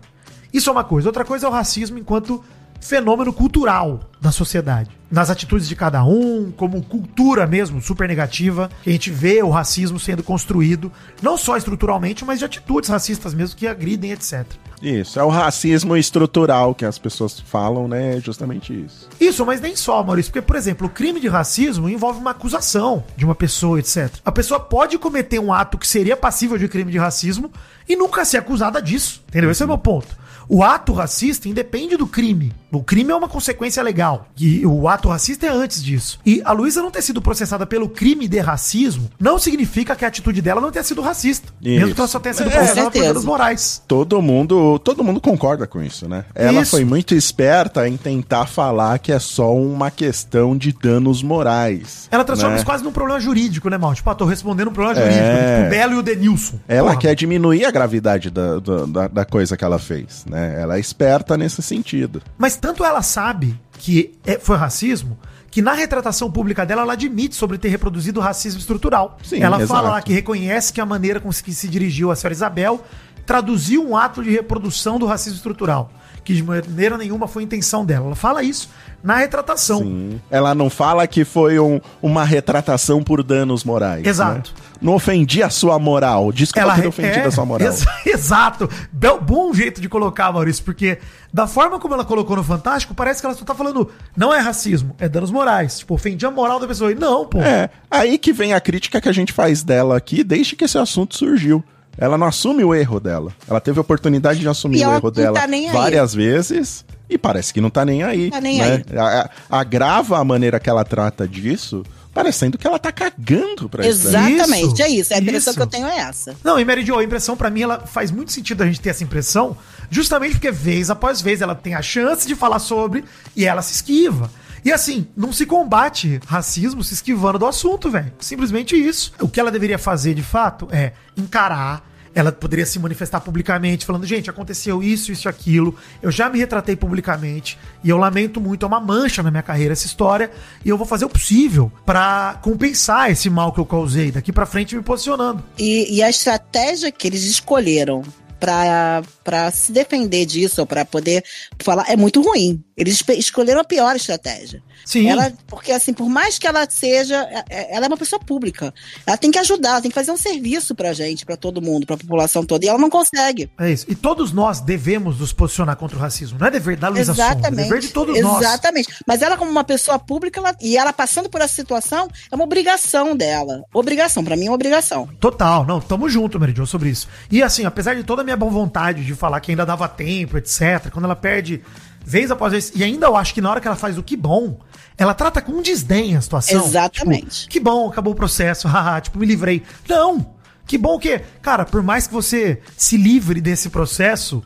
Isso é uma coisa. Outra coisa é o racismo enquanto fenômeno cultural da sociedade. Nas atitudes de cada um, como cultura mesmo, super negativa, que a gente vê o racismo sendo construído, não só estruturalmente, mas de atitudes racistas mesmo que agridem, etc. Isso, é o racismo estrutural que as pessoas falam, né? É justamente isso. Isso, mas nem só, Maurício, porque, por exemplo, o crime de racismo envolve uma acusação de uma pessoa, etc. A pessoa pode cometer um ato que seria passível de crime de racismo e nunca ser acusada disso. Entendeu? Esse é o meu ponto. O ato racista independe do crime. O crime é uma consequência legal. E o ato racista é antes disso. E a Luísa não ter sido processada pelo crime de racismo não significa que a atitude dela não tenha sido racista. Mesmo Isso. que ela só tenha sido É, processada por certeza. danos morais. Todo mundo, todo mundo concorda com isso, né? Ela Isso. foi muito esperta em tentar falar que é só uma questão de danos morais. Ela transforma né? isso quase num problema jurídico, né, Mal? Tipo, ah, tô respondendo um problema É. jurídico. Tipo, o Belo e o Denilson. Ela Porra. quer diminuir a gravidade da, da, da- da coisa que ela fez, né? Ela é esperta nesse sentido. Mas tanto ela sabe que é- foi racismo, que na retratação pública dela, ela admite sobre ter reproduzido racismo estrutural. Sim, ela exato. fala lá que reconhece que a maneira com que se dirigiu a senhora Isabel traduziu um ato de reprodução do racismo estrutural. Que de maneira nenhuma foi intenção dela. Ela fala isso na retratação. Sim. Ela não fala que foi um- uma retratação por danos morais. Exato. né? Não ofendi a sua moral. Desculpa ter ofendido a sua moral. é, ex- exato. Bel- bom jeito de colocar, Maurício, porque da forma como ela colocou no Fantástico, parece que ela só tá falando, não é racismo, é danos morais. Tipo, ofendi a moral da pessoa. E não, pô. É, aí que vem a crítica que a gente faz dela aqui desde que esse assunto surgiu. Ela não assume o erro dela. Ela teve a oportunidade de assumir E o erro não dela tá aí. várias vezes e parece que não tá nem aí. Tá nem né? A- a- Agrava a maneira que ela trata disso, parecendo que ela tá cagando pra. Exatamente, Isso, é isso. A impressão isso. que eu tenho é essa. Não, e Mary Jo, a impressão pra mim, ela faz muito sentido a gente ter essa impressão, justamente porque vez após vez ela tem a chance de falar sobre e ela se esquiva. E assim, não se combate racismo se esquivando do assunto, velho. Simplesmente isso. O que ela deveria fazer de fato é encarar. Ela poderia se manifestar publicamente, falando: gente, aconteceu isso, isso aquilo. Eu já me retratei publicamente e eu lamento muito. É uma mancha na minha carreira essa história. E eu vou fazer o possível pra compensar esse mal que eu causei daqui pra frente me posicionando. E, e a estratégia que eles escolheram pra se defender disso, ou pra poder falar, é muito ruim. Eles escolheram a pior estratégia. Sim. Ela, porque assim, por mais que ela seja, é- é- ela é uma pessoa pública. Ela tem que ajudar, ela tem que fazer um serviço pra gente, pra todo mundo, pra população toda. E ela não consegue. É isso. E todos nós devemos nos posicionar contra o racismo. Não é dever da Luísa Sonza, é Exatamente. dever de todos nós. Exatamente. Mas ela, como uma pessoa pública, ela- e ela passando por essa situação, é uma obrigação dela. Obrigação, pra mim é uma obrigação. Total, não, tamo junto, Meridion, sobre isso. E assim, apesar de toda a minha boa vontade de falar que ainda dava tempo, etc., quando ela perde vez após vez, e ainda eu acho que na hora que ela faz o que bom, ela trata com desdém a situação. Exatamente. Tipo, que bom, acabou o processo, haha, tipo, me livrei. Não! Que bom que, cara, por mais que você se livre desse processo,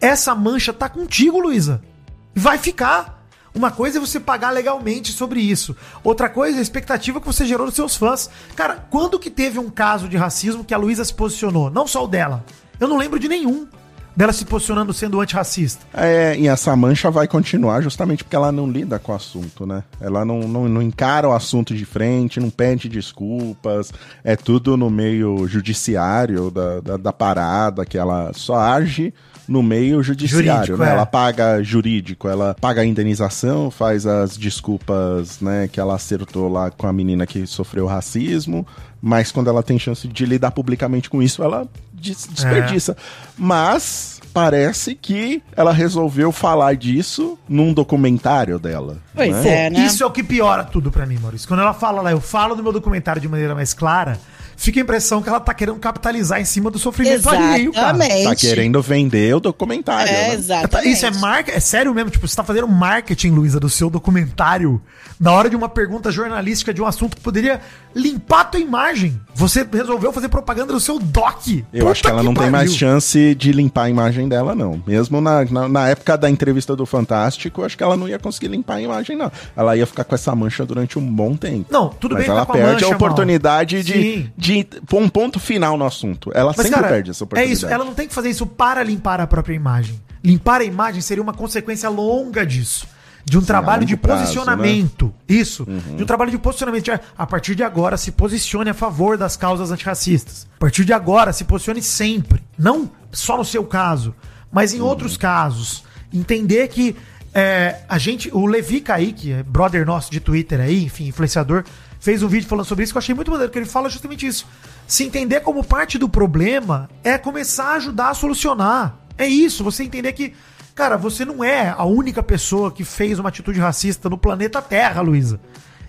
essa mancha tá contigo, Luísa. Vai ficar. Uma coisa é você pagar legalmente sobre isso. Outra coisa é a expectativa que você gerou nos seus fãs. Cara, quando que teve um caso de racismo que a Luísa se posicionou? Não só o dela. Eu não lembro de nenhum. Dela se posicionando sendo antirracista. É, e essa mancha vai continuar justamente porque ela não lida com o assunto, né? Ela não, não, não encara o assunto de frente, não pede desculpas, é tudo no meio judiciário da, da, da parada, que ela só age no meio judiciário, Jurídico, né? é. Ela paga jurídico, ela paga a indenização, faz as desculpas, né, que ela acertou lá com a menina que sofreu racismo, mas quando ela tem chance de lidar publicamente com isso, ela des- desperdiça. Mas parece que ela resolveu falar disso num documentário dela. Pois né? é, né? Isso é o que piora tudo pra mim, Maurício. Quando ela fala lá, eu falo no meu documentário de maneira mais clara, fica a impressão que ela tá querendo capitalizar em cima do sofrimento alheio, cara. Exatamente. Tá querendo vender o documentário. É, né? exatamente. Isso é marca, é sério mesmo, tipo, você tá fazendo marketing, Luísa, do seu documentário na hora de uma pergunta jornalística de um assunto que poderia limpar a tua imagem. Você resolveu fazer propaganda do seu doc. Eu acho que ela não tem mais pariu. chance de limpar a imagem dela, não. Mesmo na, na, na época da entrevista do Fantástico, acho que ela não ia conseguir limpar a imagem, não. Ela ia ficar com essa mancha durante um bom tempo. Não, tudo Mas bem ela ficar com a perde mancha, a oportunidade Mal. de, Sim. de pôr um ponto final no assunto. Ela Mas, sempre cara, perde essa é oportunidade. isso, ela não tem que fazer isso para limpar a própria imagem. Limpar a imagem seria uma consequência longa disso. De um trabalho a de prazo, né? Uhum. posicionamento. Isso. De um trabalho de posicionamento. De, A partir de agora, se posicione a favor das causas antirracistas. A partir de agora, se posicione sempre. Não só no seu caso, mas em Uhum. outros casos. Entender que é, a gente. O Levi Kaique, é brother nosso de Twitter aí, enfim, influenciador, fez um vídeo falando sobre isso que eu achei muito maneiro, que ele fala justamente isso. Se entender como parte do problema é começar a ajudar a solucionar. É isso, você entender que, cara, você não é a única pessoa que fez uma atitude racista no planeta Terra, Luísa.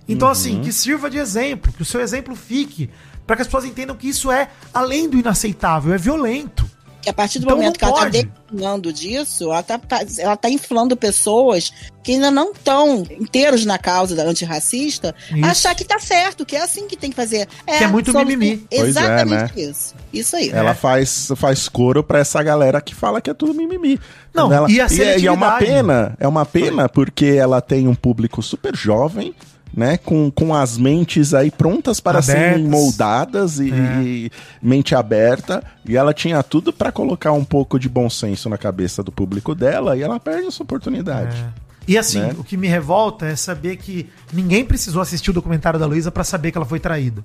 Então, assim, que sirva de exemplo, que o seu exemplo fique, para que as pessoas entendam que isso é além do inaceitável, é violento. Que a partir do Então momento que ela tá pode. declinando disso, ela tá, tá- ela tá inflando pessoas que ainda não estão inteiros na causa da antirracista, Isso. achar que tá certo, que é assim que tem que fazer. Que é muito somos- mimimi. Pois é, Exatamente né? isso. Isso aí. Ela faz, faz coro pra essa galera que fala que é tudo mimimi. Não, ela, e a é, e é uma pena, é uma pena porque ela tem um público super jovem, né, com, com as mentes aí prontas para serem Abertas. moldadas e, É. e mente aberta, e ela tinha tudo pra colocar um pouco de bom senso na cabeça do público dela, e ela perde essa oportunidade. É. E assim, Né? o que me revolta é saber que ninguém precisou assistir o documentário da Luísa pra saber que ela foi traída.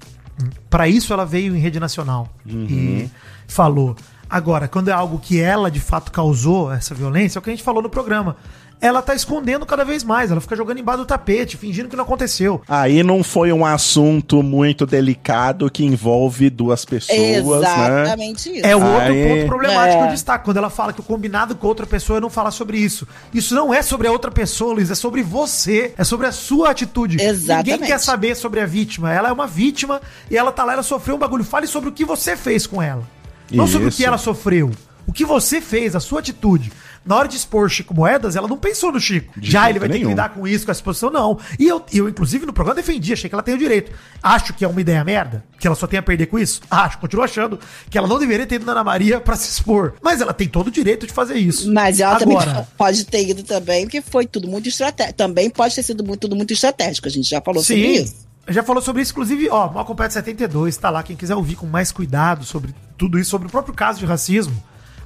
Pra isso ela veio em rede nacional e falou. Agora, quando é algo que ela de fato causou essa violência, é o que a gente falou no programa. Ela tá escondendo cada vez mais, ela fica jogando embaixo do tapete, fingindo que não aconteceu. Aí não foi um assunto muito delicado que envolve duas pessoas, né? Exatamente isso. É o outro Aí- ponto problemático É. que eu destaco, quando ela fala que o combinado com outra pessoa é não falar sobre isso. Isso não é sobre a outra pessoa, Luiz, é sobre você, é sobre a sua atitude. Exatamente. Ninguém quer saber sobre a vítima. Ela é uma vítima e ela tá lá, ela sofreu um bagulho. Fale sobre o que você fez com ela. Não sobre o Isso. que ela sofreu. O que você fez, a sua atitude. Na hora de expor Chico Moedas, ela não pensou no Chico. De Já ele vai ter que nenhum. lidar com isso, com essa exposição, não. E eu, eu, inclusive, no programa defendi, achei que ela tem o direito. Acho que é uma ideia merda, que ela só tem a perder com isso. Acho, continuo achando que ela não deveria ter ido na Ana Maria pra se expor. Mas ela tem todo o direito de fazer isso. Mas ela Agora, também pode ter ido também, porque foi tudo muito estratégico. Também pode ter sido muito, tudo muito estratégico. A gente já falou sobre Sim. isso. Já falou sobre isso, inclusive, ó, Mal Completo 72, tá lá. Quem quiser ouvir com mais cuidado sobre tudo isso, sobre o próprio caso de racismo.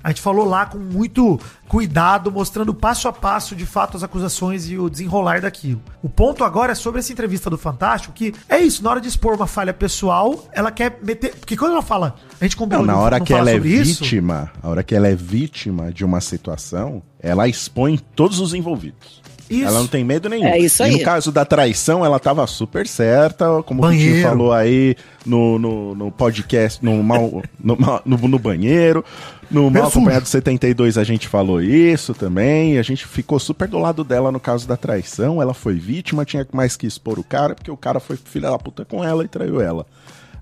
A gente falou lá com muito cuidado, mostrando passo a passo, de fato, as acusações e o desenrolar daquilo. O ponto agora é sobre essa entrevista do Fantástico, que é isso, na hora de expor uma falha pessoal, ela quer meter. Porque quando ela fala, a gente combinou Não, na hora não que ela é sobre isso, vítima, a hora que ela é vítima de uma situação, ela expõe todos os envolvidos. Isso. Ela não tem medo nenhum. É isso E aí. no caso da traição, ela tava super certa, como o Banheiro. Vitinho falou aí no, no, no podcast, no, mal, no, no, no banheiro. No Mal. Acompanhado 72 a gente falou isso também. A gente ficou super do lado dela no caso da traição. Ela foi vítima, tinha mais que expor o cara, porque o cara foi filha da puta com ela e traiu ela.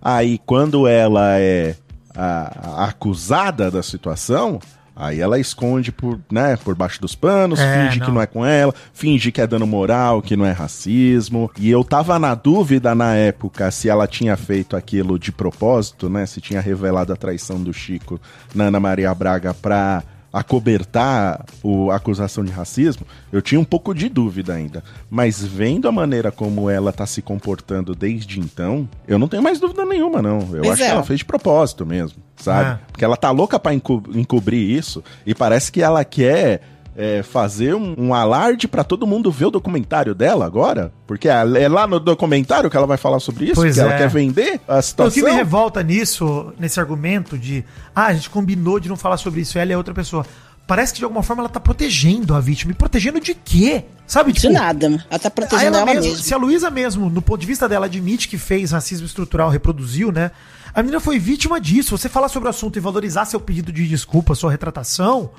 Aí, quando ela é a, a acusada da situação, aí ela esconde por, né, por baixo dos panos, É, finge que não. não é com ela, finge que é dano moral, que não é racismo. E eu tava na dúvida na época se ela tinha feito aquilo de propósito, né? Se tinha revelado a traição do Chico na Ana Maria Braga pra acobertar o, a acusação de racismo, eu tinha um pouco de dúvida ainda. Mas vendo a maneira como ela tá se comportando desde então, eu não tenho mais dúvida nenhuma, não. Eu Pois acho é. que ela fez de propósito mesmo, sabe? É. Porque ela tá louca pra enco- encobrir isso e parece que ela quer é, fazer um, um alarde pra todo mundo ver o documentário dela agora. Porque é é lá no documentário que ela vai falar sobre isso, Pois que ela é. quer vender a Então, o situação. que me revolta nisso, nesse argumento de ah, a gente combinou de não falar sobre isso, ela é outra pessoa. Parece que de alguma forma ela tá protegendo a vítima. E protegendo de quê? Sabe? De nada. Ela tá protegendo ela ela, mesma- mesma. Se a Luísa mesmo, no ponto de vista dela, admite que fez racismo estrutural, reproduziu, né? A menina foi vítima disso. Você falar sobre o assunto e valorizar seu pedido de desculpa, sua retratação,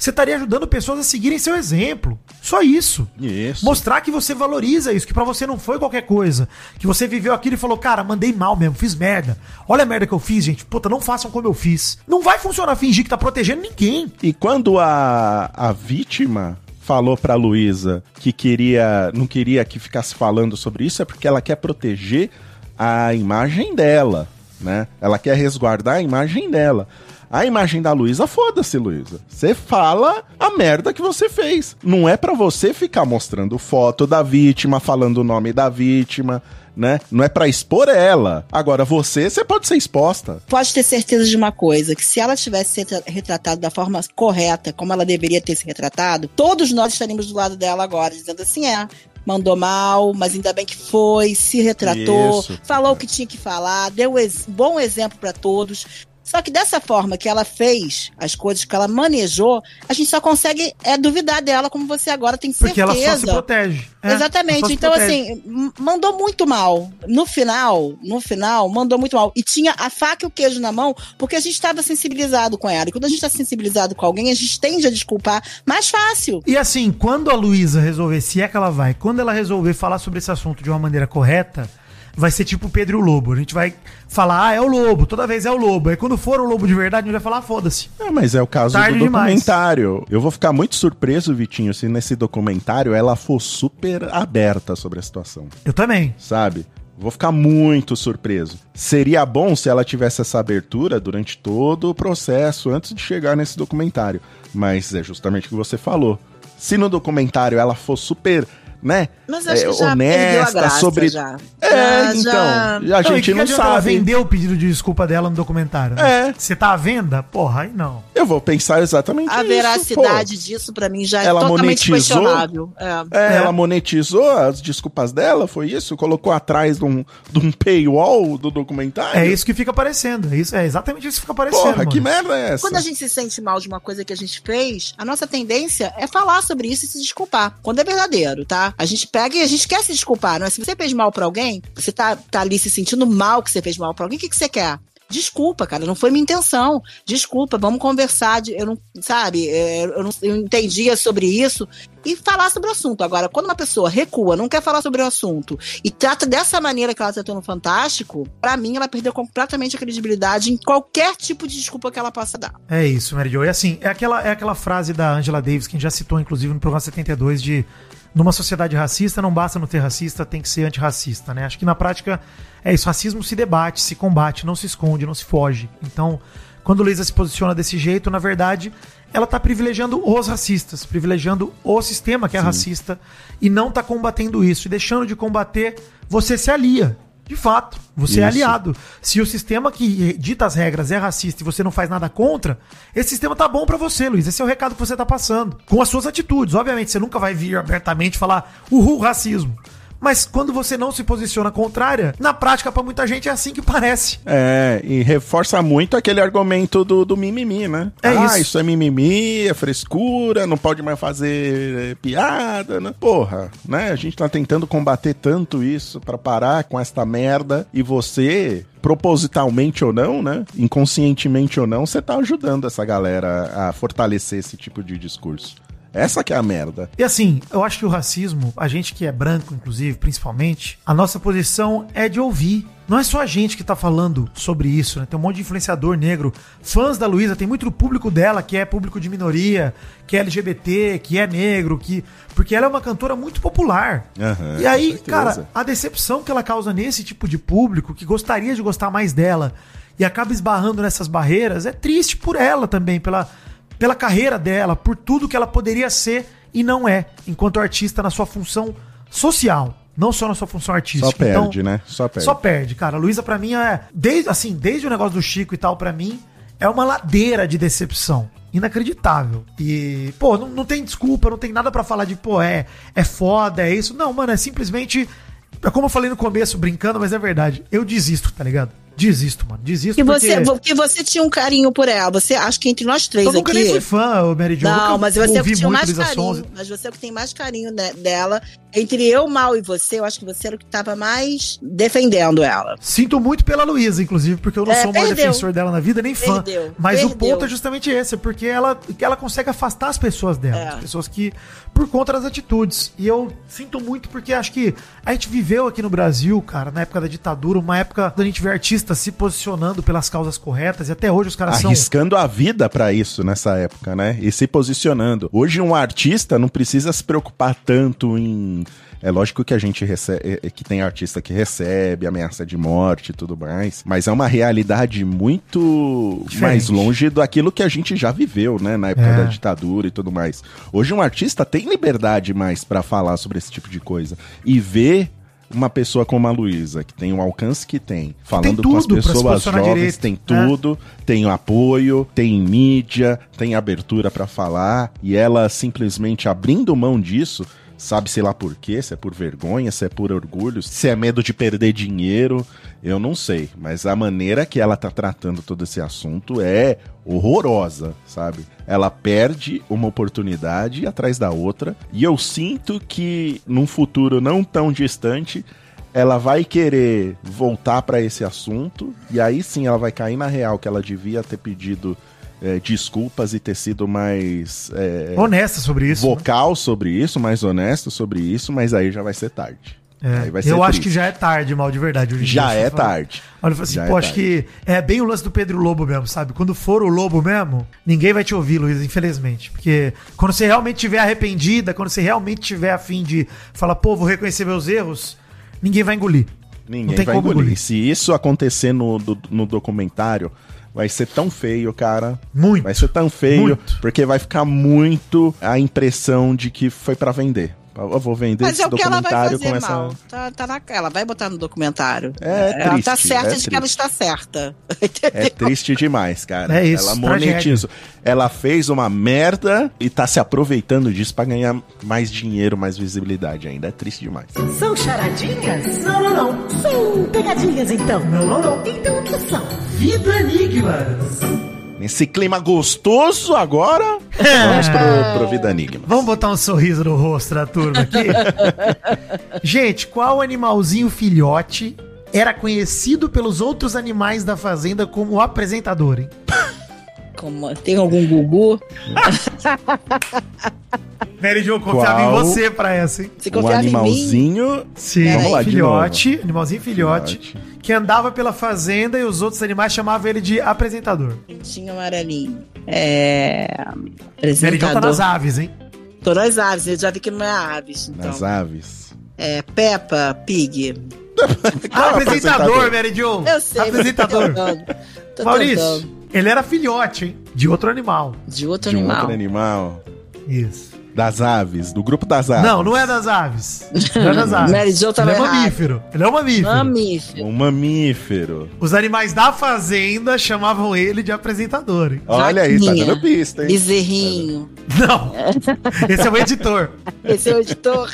você estaria ajudando pessoas a seguirem seu exemplo. Só isso. Isso. Mostrar que você valoriza isso, que pra você não foi qualquer coisa. Que você viveu aquilo e falou, cara, mandei mal mesmo, fiz merda. Olha a merda que eu fiz, gente. Puta, não façam como eu fiz. Não vai funcionar fingir que tá protegendo ninguém. E quando a, a vítima falou pra Luísa que queria, não queria que ficasse falando sobre isso, é porque ela quer proteger a imagem dela, né? Ela quer resguardar a imagem dela. A imagem da Luísa, foda-se, Luísa. Você fala a merda que você fez. Não é pra você ficar mostrando foto da vítima, falando o nome da vítima, né? Não é pra expor ela. Agora, você, você pode ser exposta. Pode ter certeza de uma coisa, que se ela tivesse se retra- retratado da forma correta, como ela deveria ter se retratado, todos nós estaríamos do lado dela agora, dizendo assim, é, mandou mal, mas ainda bem que foi, se retratou, Isso. falou o que tinha que falar, deu ex- bom exemplo pra todos. Só que dessa forma que ela fez as coisas que ela manejou, a gente só consegue é, duvidar dela, como você agora tem Porque certeza. ela só se protege. É, Exatamente. se Então, protege. assim, mandou muito mal. No final, no final, mandou muito mal. E tinha a faca e o queijo na mão, porque a gente estava sensibilizado com ela. E quando a gente está sensibilizado com alguém, a gente tende a desculpar mais fácil. E assim, quando a Luísa resolver, se é que ela vai, quando ela resolver falar sobre esse assunto de uma maneira correta, vai ser tipo o Pedro e o Lobo. A gente vai falar, ah, é o Lobo, toda vez é o Lobo. Aí quando for o Lobo de verdade, a gente vai falar, ah, foda-se. É, mas é o caso Tarde do demais. documentário. Eu vou ficar muito surpreso, Vitinho, se nesse documentário ela for super aberta sobre a situação, Eu também. sabe? Vou ficar muito surpreso. Seria bom se ela tivesse essa abertura durante todo o processo, antes de chegar nesse documentário. Mas é justamente o que você falou. Se no documentário ela for super, né? Mas acho é, que já perdeu a honesta graça, sobre. já. É, Já- então. já- A Não, gente que não adianta Ela sabe. vender o pedido de desculpa dela no documentário. né? É. Você tá à venda? Porra, aí não. Eu vou pensar exatamente A isso, veracidade disso, pra mim, já é Ela totalmente monetizou? questionável. É. pô. É, É. ela monetizou as desculpas dela, foi isso? Colocou atrás de um, de um paywall do documentário? É isso que fica aparecendo. É, isso, é exatamente isso que fica aparecendo. Porra, que mano. merda é essa? Quando a gente se sente mal de uma coisa que a gente fez, a nossa tendência é falar sobre isso e se desculpar. Quando é verdadeiro, tá? A gente pega e a gente quer se desculpar, não é? Se você fez mal pra alguém, você tá, tá ali se sentindo mal que você fez mal pra alguém, o que, que você quer? Desculpa, cara, não foi minha intenção. Desculpa, vamos conversar. de- eu não, sabe, é, eu não eu entendia sobre isso e falar sobre o assunto. Agora, quando uma pessoa recua, não quer falar sobre o assunto e trata dessa maneira que ela tratou no Fantástico, pra mim ela perdeu completamente a credibilidade em qualquer tipo de desculpa que ela possa dar. É isso, Mary Jo. E assim, é aquela, é aquela frase da Angela Davis que a gente já citou, inclusive, no programa 72, de numa sociedade racista, não basta não ter racista, tem que ser antirracista, né? Acho que na prática é isso. Racismo se debate, se combate, não se esconde, não se foge. Então, quando Luísa se posiciona desse jeito, na verdade, ela tá privilegiando os racistas, privilegiando o sistema que é racista e não tá combatendo isso. E deixando de combater, você se alia. De fato, você é Isso. aliado. Se o sistema que dita as regras é racista e você não faz nada contra, esse sistema tá bom pra você, Luiz. Esse é o recado que você tá passando. Com as suas atitudes. Obviamente, você nunca vai vir abertamente falar uhul, racismo. Mas quando você não se posiciona contrária, na prática, pra muita gente, é assim que parece. É, e reforça muito aquele argumento do, do mimimi, né? É ah, isso. isso é mimimi, é frescura, não pode mais fazer é, piada, né? Porra, né? A gente tá tentando combater tanto isso pra parar com esta merda e você, propositalmente ou não, né? Inconscientemente ou não, você tá ajudando essa galera a fortalecer esse tipo de discurso. Essa que é a merda. E assim, eu acho que o racismo, a gente que é branco, inclusive, principalmente, a nossa posição é de ouvir. Não é só a gente que tá falando sobre isso, né? Tem um monte de influenciador negro, fãs da Luísa, tem muito do público dela que é público de minoria, que é LGBT, que é negro, que. Porque ela é uma cantora muito popular. Aham, e aí, cara, a decepção que ela causa nesse tipo de público, que gostaria de gostar mais dela e acaba esbarrando nessas barreiras, é triste por ela também, pela pela carreira dela, por tudo que ela poderia ser e não é, enquanto artista na sua função social. Não só na sua função artística. Só perde, né? Só perde. Só perde, cara. A Luísa, pra mim, é. Desde, assim, desde o negócio do Chico e tal, pra mim, é uma ladeira de decepção. Inacreditável. E, pô, não, não tem desculpa, não tem nada pra falar de, pô, é, é foda, é isso. Não, mano, é simplesmente. É como eu falei no começo, brincando, mas é verdade. Eu desisto, tá ligado? Desisto, mano. Desisto Que você, porque... porque você tinha um carinho por ela. Você acho que entre nós três Eu nunca aqui. nem fui fã, Mary Jo. Não, mas você é que tinha mais carinho. Mas você é o que tem mais carinho né, dela. Entre eu, Mal e você, eu acho que você era o que tava mais defendendo ela. Sinto muito pela Luísa, inclusive, porque eu não É, sou o maior defensor dela na vida, nem fã. Perdeu, Mas o perdeu. ponto é justamente esse, porque ela, ela consegue afastar as pessoas dela. É. As pessoas que, por conta das atitudes. E eu sinto muito porque acho que a gente viveu aqui no Brasil, cara, na época da ditadura, uma época da gente ver artistas se posicionando pelas causas corretas, e até hoje os caras são. Arriscando a vida pra isso nessa época, né? E se posicionando. Hoje um artista não precisa se preocupar tanto em é lógico que a gente recebe, que tem artista que recebe ameaça de morte e tudo mais, mas é uma realidade muito Diferente. mais longe daquilo que a gente já viveu, né, na época É. da ditadura e tudo mais. Hoje um artista tem liberdade mais pra falar sobre esse tipo de coisa e ver uma pessoa como a Luísa, que tem o alcance que tem, falando com as pessoas jovens, direito, tem né? tudo, tem o apoio, tem mídia, tem abertura pra falar, e ela simplesmente abrindo mão disso, sabe sei lá por quê, se é por vergonha, se é por orgulho, se é medo de perder dinheiro, eu não sei, mas a maneira que ela tá tratando todo esse assunto é horrorosa, sabe? Ela perde uma oportunidade atrás da outra, e eu sinto que num futuro não tão distante ela vai querer voltar pra esse assunto e aí sim ela vai cair na real que ela devia ter pedido eh, desculpas e ter sido mais eh, Honesta sobre isso. né? vocal sobre isso, mais honesto sobre isso, mas aí já vai ser tarde. É, eu ser acho triste. que já é tarde, mal de verdade. Já é fala. tarde. Olha, eu assim, Já é pô, acho tarde. que é bem o lance do Pedro Lobo mesmo, sabe? Quando for o Lobo mesmo, ninguém vai te ouvir, Luiz, infelizmente. Porque quando você realmente estiver arrependida, quando você realmente tiver afim de falar, pô, vou reconhecer meus erros, ninguém vai engolir. Ninguém Não tem vai como engolir. engolir. Se isso acontecer no, no documentário, vai ser tão feio, cara. Muito. Vai ser tão feio, Muito. porque vai ficar muito a impressão de que foi pra vender. Eu vou vender Mas esse é o que ela vai documentário fazer com essa. mal. Tá, tá na, ela vai botar no documentário. É ela triste, tá certa é de que ela está certa. É triste demais, cara. É isso, Ela tragédia. monetizou. Ela fez uma merda e tá se aproveitando disso pra ganhar mais dinheiro, mais visibilidade ainda. É triste demais. São charadinhas? Não, não, não. São pegadinhas então? Não, não, não. Então o que são? Vida Enigmas. Nesse clima gostoso agora, vamos pro, pro Vida Enigma. Vamos botar um sorriso no rosto da turma aqui? Gente, qual animalzinho filhote era conhecido pelos outros animais da fazenda como apresentador, hein? Como, tem algum Gugu? Mary Jo, confiava Qual? em você pra essa, hein? Você Um confiava em mim? animalzinho. Sim. Vamos lá, filhote, animalzinho filhote, Filhote. que andava pela fazenda e os outros animais chamavam ele de apresentador. Tinha amarelinho. É. Mary Jo tá Apresentador. nas aves, hein? Tô nas aves, eu já vi que não é aves. Então. Nas aves. É Peppa Pig. Ah, apresentador, apresentador? Mary Jo. Eu sei, Apresentador. Maurício, tentando. Ele era filhote, hein? De outro animal. De outro De animal. outro animal. Isso. Das aves, do grupo das aves. Não, não é das aves. Não é das aves. Mary Jo tava ele é errado. mamífero. Ele é um mamífero. Mamífero. Um mamífero. Os animais da fazenda chamavam ele de apresentador. hein? Olha aí, tá dando pista, hein? Bezerrinho. Não. Esse é o editor. Esse é o editor.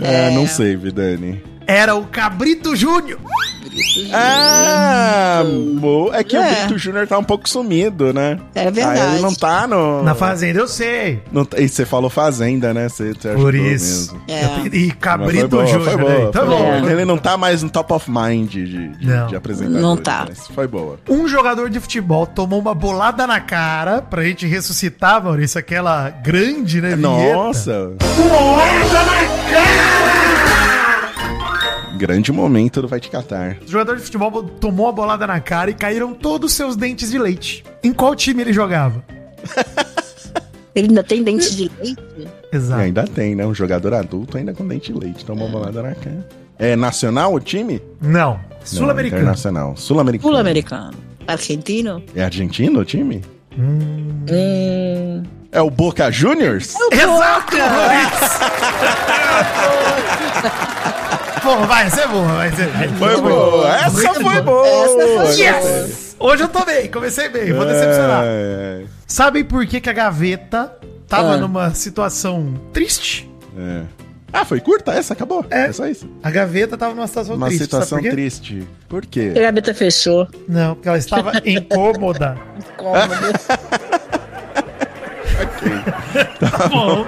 É, não sei, Vidani. Era o Cabrito Júnior. Ah, é que o É. Brito Júnior tá um pouco sumido, né? É verdade. Ah, ele não tá no. Na fazenda, eu sei. não e você falou Fazenda, né? Você, você Por isso. mesmo. É. E Cabrito Júnior. aí. Tá bom. Ele não tá mais no top of mind de, de, Não. de apresentador. Não tá. mas Foi boa. Um jogador de futebol tomou uma bolada na cara pra gente ressuscitar, Maurício, aquela grande, né, vinheta. Nossa! Grande momento do Vai Te Catar. O jogador de futebol tomou a bolada na cara e caíram todos os seus dentes de leite. Em qual time ele jogava? Ele ainda tem dente de leite? E Exato. ainda tem, né? Um jogador adulto ainda com dente de leite. Toma uma bolada na cara. É nacional o time? Não. Sul-americano. Internacional. Sul-americano. Sul-americano. Argentino? É argentino o time? Hum. É o Boca Juniors? Exato! Bom, vai ser bom, vai ser. Foi boa. Essa foi boa. Essa foi Yes! Hoje eu tô bem, comecei bem, vou decepcionar. É, Sabem por que, que a gaveta tava Ah. numa situação triste? é. Ah, foi curta essa? Acabou? É. É, só isso. A gaveta tava numa situação Uma triste. situação sabe por quê? triste. Por quê? A gaveta fechou. Não, porque ela estava incômoda. Cômodo. Tá bom.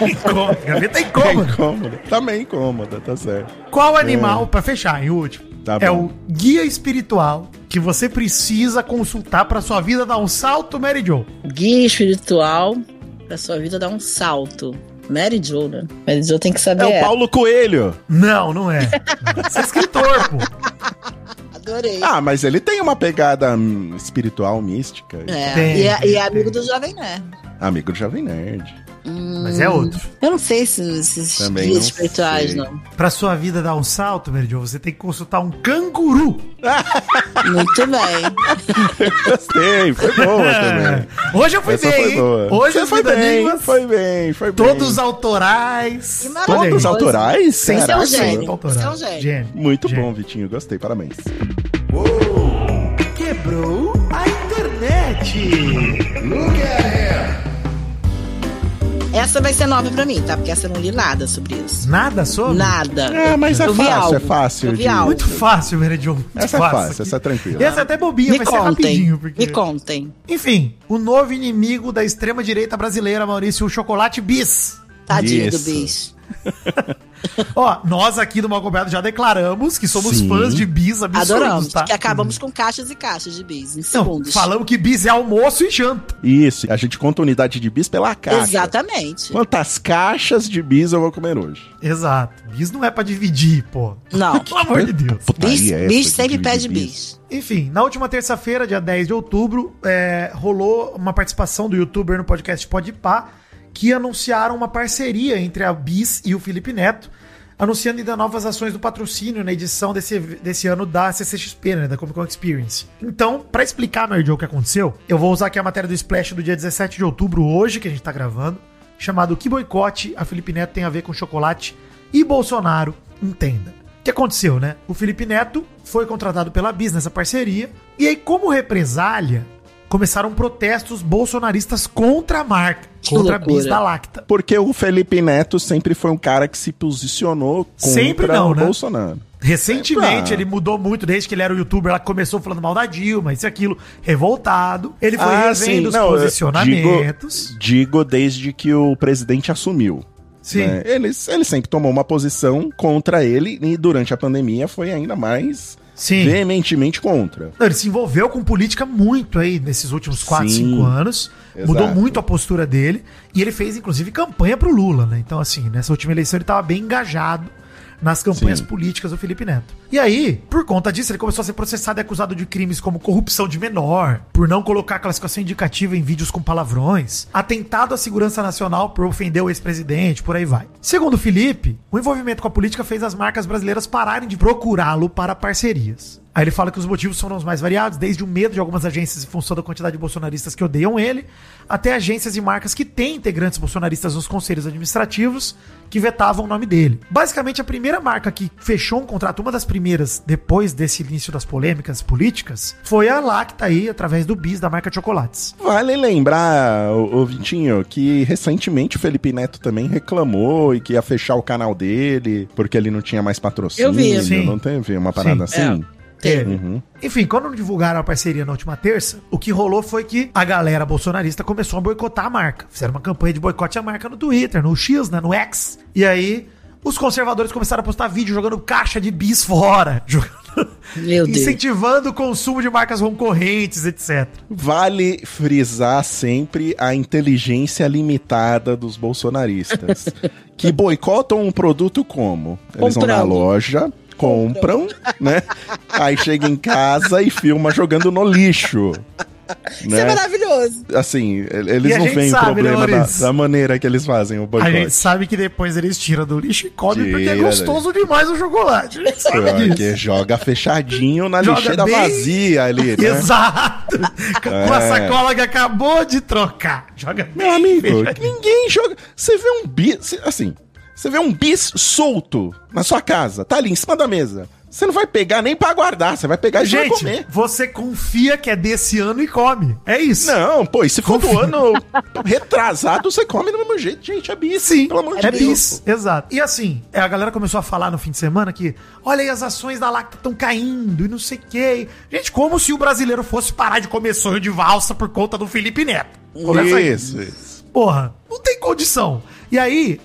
Incômoda. Gaveta é É incômoda. incômoda. Também incômoda, tá certo. Qual animal, pra fechar, em último, Tá é bom. o guia espiritual que você precisa consultar pra sua vida dar um salto, Mary Jo? Guia espiritual pra sua vida dar um salto. Mary Jo, né? Mary Jo tem que saber. É o. Paulo Coelho. Não, não é. Você é escritor, pô. Adorei. Ah, mas ele tem uma pegada hum, espiritual, mística. É, Tem, e, é, e é tem. amigo do Jovem Nerd. Amigo do Jovem Nerd. Mas é outro. Eu não sei se esses Também guias não espirituais, sei. não. Pra sua vida dar um salto, Jo, você tem que consultar um canguru. Muito bem. Gostei, foi boa também. Hoje eu fui Essa bem, foi. Hoje Você eu fui bem, foi bem, foi bem. Todos autorais. Que maravilha. Todos autorais? Sem é um gênio. é gênio. Muito Gênio. bom, Vitinho. Gostei, parabéns. Quebrou a internet. Essa vai ser nova pra mim, tá? Porque essa eu não li nada sobre isso. Nada sobre? Nada. É, mas é Eu fácil, algo. é fácil Eu vi de- algo. Muito fácil, Mary Jo. muito Essa é fácil, essa é tranquila. E essa é até bobinha, Me vai ser contem. rapidinho. Porque... Me contem. Enfim, o novo inimigo da extrema-direita brasileira, Maurício, o Chocolate Bis. Tadinho Isso. do bicho. Ó, nós aqui do Malcoberto já declaramos que somos Sim. fãs de bis absurdos, Adoramos. tá? Porque acabamos com caixas e caixas de bis em Não, segundos. falamos que bis é almoço e janta. Isso, a gente conta unidade de bis pela caixa. Exatamente. Quantas caixas de bis eu vou comer hoje? Exato. Bis não é pra dividir, pô. Não. Pelo amor de Deus. Bis, é bis de sempre pede bis. Enfim, na última terça-feira, dia 10 de outubro, é, rolou uma participação do youtuber no podcast Podpah, que anunciaram uma parceria entre a Bis e o Felipe Neto, anunciando ainda novas ações do patrocínio na edição desse, desse ano da CCXP, né, da Comic Con Experience. Então, pra explicar, Jo, o que aconteceu, eu vou usar aqui a matéria do Splash do dia 17 de outubro, hoje, que a gente tá gravando, chamado Que Boicote a Felipe Neto tem a ver com chocolate e Bolsonaro, entenda. O que aconteceu, né? O Felipe Neto foi contratado pela Bis nessa parceria. E aí, como represália, começaram protestos bolsonaristas contra a marca, Que contra a. Bis da Lacta. Porque o Felipe Neto sempre foi um cara que se posicionou contra Sempre não, o né? Bolsonaro. Recentemente, Epa. ele mudou muito, desde que ele era o youtuber lá que começou falando mal da Dilma, isso e aquilo, revoltado. Ele foi Ah, revendo os não, posicionamentos. Digo, digo desde que o presidente assumiu. Sim. né? Ele, ele sempre tomou uma posição contra ele e durante a pandemia foi ainda mais Sim. veementemente contra. Ele se envolveu com política muito aí nesses últimos 4, Sim, 5 anos. exato. Mudou muito a postura dele. E ele fez, inclusive, campanha pro Lula, né? Então, assim, nessa última eleição ele tava bem engajado nas campanhas Sim. políticas do Felipe Neto. E aí, por conta disso, ele começou a ser processado e acusado de crimes como corrupção de menor, por não colocar classificação indicativa em vídeos com palavrões, atentado à segurança nacional por ofender o ex-presidente, por aí vai. Segundo o Felipe, o envolvimento com a política fez as marcas brasileiras pararem de procurá-lo para parcerias. Aí ele fala que os motivos foram os mais variados, desde o medo de algumas agências em função da quantidade de bolsonaristas que odeiam ele, até agências e marcas que têm integrantes bolsonaristas nos conselhos administrativos que vetavam o nome dele. Basicamente, a primeira marca que fechou um contrato, uma das primeiras depois desse início das polêmicas políticas, foi a Lacta aí, através do BIS da marca de chocolates. Vale lembrar, ô, ô Vitinho, que recentemente o Felipe Neto também reclamou e que ia fechar o canal dele porque ele não tinha mais patrocínio. Eu vi. Sim. Não teve uma parada Sim. assim? Teve. Uhum. Enfim, quando divulgaram a parceria na última terça, o que rolou foi que a galera bolsonarista começou a boicotar a marca. Fizeram uma campanha de boicote à marca no Twitter, no X, né, no X. E aí, os conservadores começaram a postar vídeo jogando caixa de bis fora, jogando- Meu Deus. incentivando o consumo de marcas concorrentes, etc. Vale frisar sempre a inteligência limitada dos bolsonaristas. que boicotam um produto como? Eles vão na loja, compram, né? Aí chega em casa e filma jogando no lixo. Isso é né? maravilhoso. Assim, E eles a não veem o sabe, problema né, da, da maneira que eles fazem o A boicote. gente sabe que depois eles tiram do lixo e comem porque é gostoso demais o chocolate. A Porque joga fechadinho na Joga lixeira bem- vazia ali, né? Exato. Com a É. sacola que acabou de trocar. Joga Meu bem amigo, fechadinho. ninguém joga. Você vê um bis. Assim, você vê um bis solto na sua casa, tá ali em cima da mesa. Você não vai pegar nem pra guardar, você vai pegar e já vai Gente, comer. você confia que é desse ano e come. É isso. Não, pô, e se for do ano retrasado, você come do mesmo jeito, gente. É bis, Sim, pelo amor de é Deus. bis, exato. E assim, é, a galera começou a falar no fim de semana que, olha aí, as ações da Lacta estão caindo e não sei o quê. Gente, como se o brasileiro fosse parar de comer sonho de valsa por conta do Felipe Neto. Começa aí. Isso, isso. Porra, não tem condição. E aí,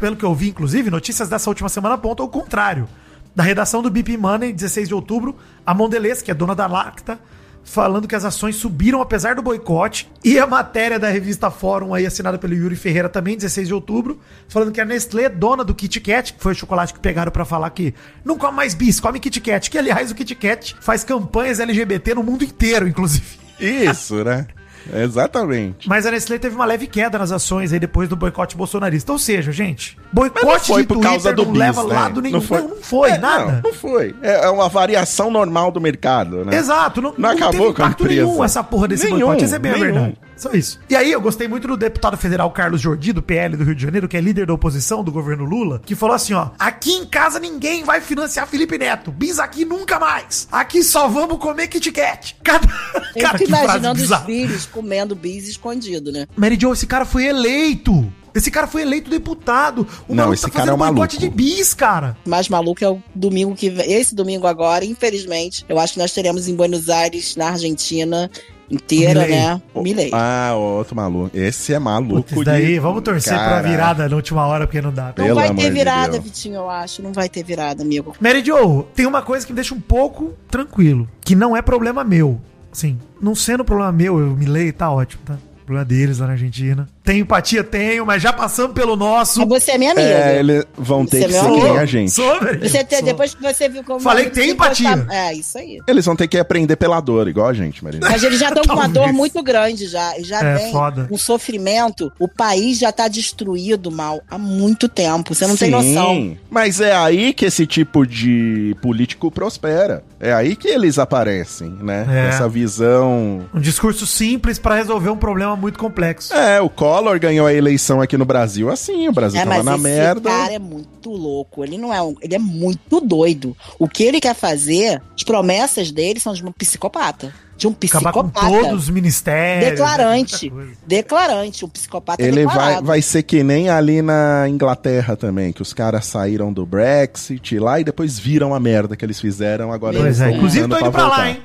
pelo que eu vi, inclusive, notícias dessa última semana apontam o contrário. Da redação do BP Money, 16 de outubro, a Mondelez, que é dona da Lacta, falando que as ações subiram apesar do boicote. E a matéria da revista Fórum, aí assinada pelo Yuri Ferreira, também, 16 de outubro, falando que a Nestlé, dona do Kit Kat, que foi o chocolate que pegaram pra falar que não come mais bis, come Kit Kat. Que, aliás, o Kit Kat faz campanhas LGBT no mundo inteiro, inclusive. Isso, né? Exatamente. Mas a Nestlé teve uma leve queda nas ações aí depois do boicote bolsonarista. Ou seja, gente, não boicote foi de por causa do não bis, leva né? lado nenhum. Não foi, não, foi É, nada. Não, não foi. É é uma variação normal do mercado, né? Exato, não, Não acabou com a empresa. nenhum essa porra desse Nenhum, boicote. Essa é bem a verdade. Só isso. E aí, eu gostei muito do deputado federal Carlos Jordi, do PL do Rio de Janeiro, que é líder da oposição do governo Lula, que falou assim: ó, aqui em casa ninguém vai financiar Felipe Neto. Bis aqui nunca mais. Aqui só vamos comer Kit Kat. Cada... Eu Cara, fico imaginando os filhos comendo bis escondido, né? Mary Jo, esse cara foi eleito. Esse cara foi eleito deputado. O Não, esse cara é um maluco. de bis, cara. Mais maluco é o domingo que vem. Esse domingo agora, infelizmente, eu acho que nós teremos em Buenos Aires, na Argentina inteira, Milei. né? Milei. Ah, outro maluco. Esse é maluco. Putz, daí, de- vamos torcer pra Caraca. virada na última hora, porque não dá. Não pelo vai ter de virada, Deus. Vitinho, eu acho. Não vai ter virada, amigo. Mary Jo, tem uma coisa que me deixa um pouco tranquilo, que não é problema meu. Assim, não sendo problema meu, eu me leio, tá ótimo, tá? Problema deles lá na Argentina. Tenho empatia? Tenho, mas já passamos pelo nosso. Mas você é minha amiga. É, eles vão ter Você que é nem amor. a gente. Jo, Você tem- depois que você viu como. Falei que tem empatia. gostar- É, isso aí. Eles vão ter que aprender pela dor, igual a gente, Marina. Mas eles já estão com uma dor muito grande já. E já É, vem foda. um sofrimento. O país já tá destruído mal há muito tempo. Você não tem noção. Mas é aí que esse tipo de político prospera. É aí que eles aparecem, né? É. Essa visão. Um discurso simples pra resolver um problema muito complexo. É, o Collor ganhou a eleição aqui no Brasil assim. O Brasil É, tava mas na esse merda. cara é muito louco. Ele não é um. Ele é muito doido. O que ele quer fazer, as promessas dele são de um psicopata. De um Acabar com psicopata. todos os ministérios. Declarante. coisa. Declarante. Um psicopata Ele vai, declarado. vai ser que nem ali na Inglaterra também, que os caras saíram do Brexit lá e depois viram a merda que eles fizeram. Agora Pois é, inclusive tô indo pra lá, voltar. hein?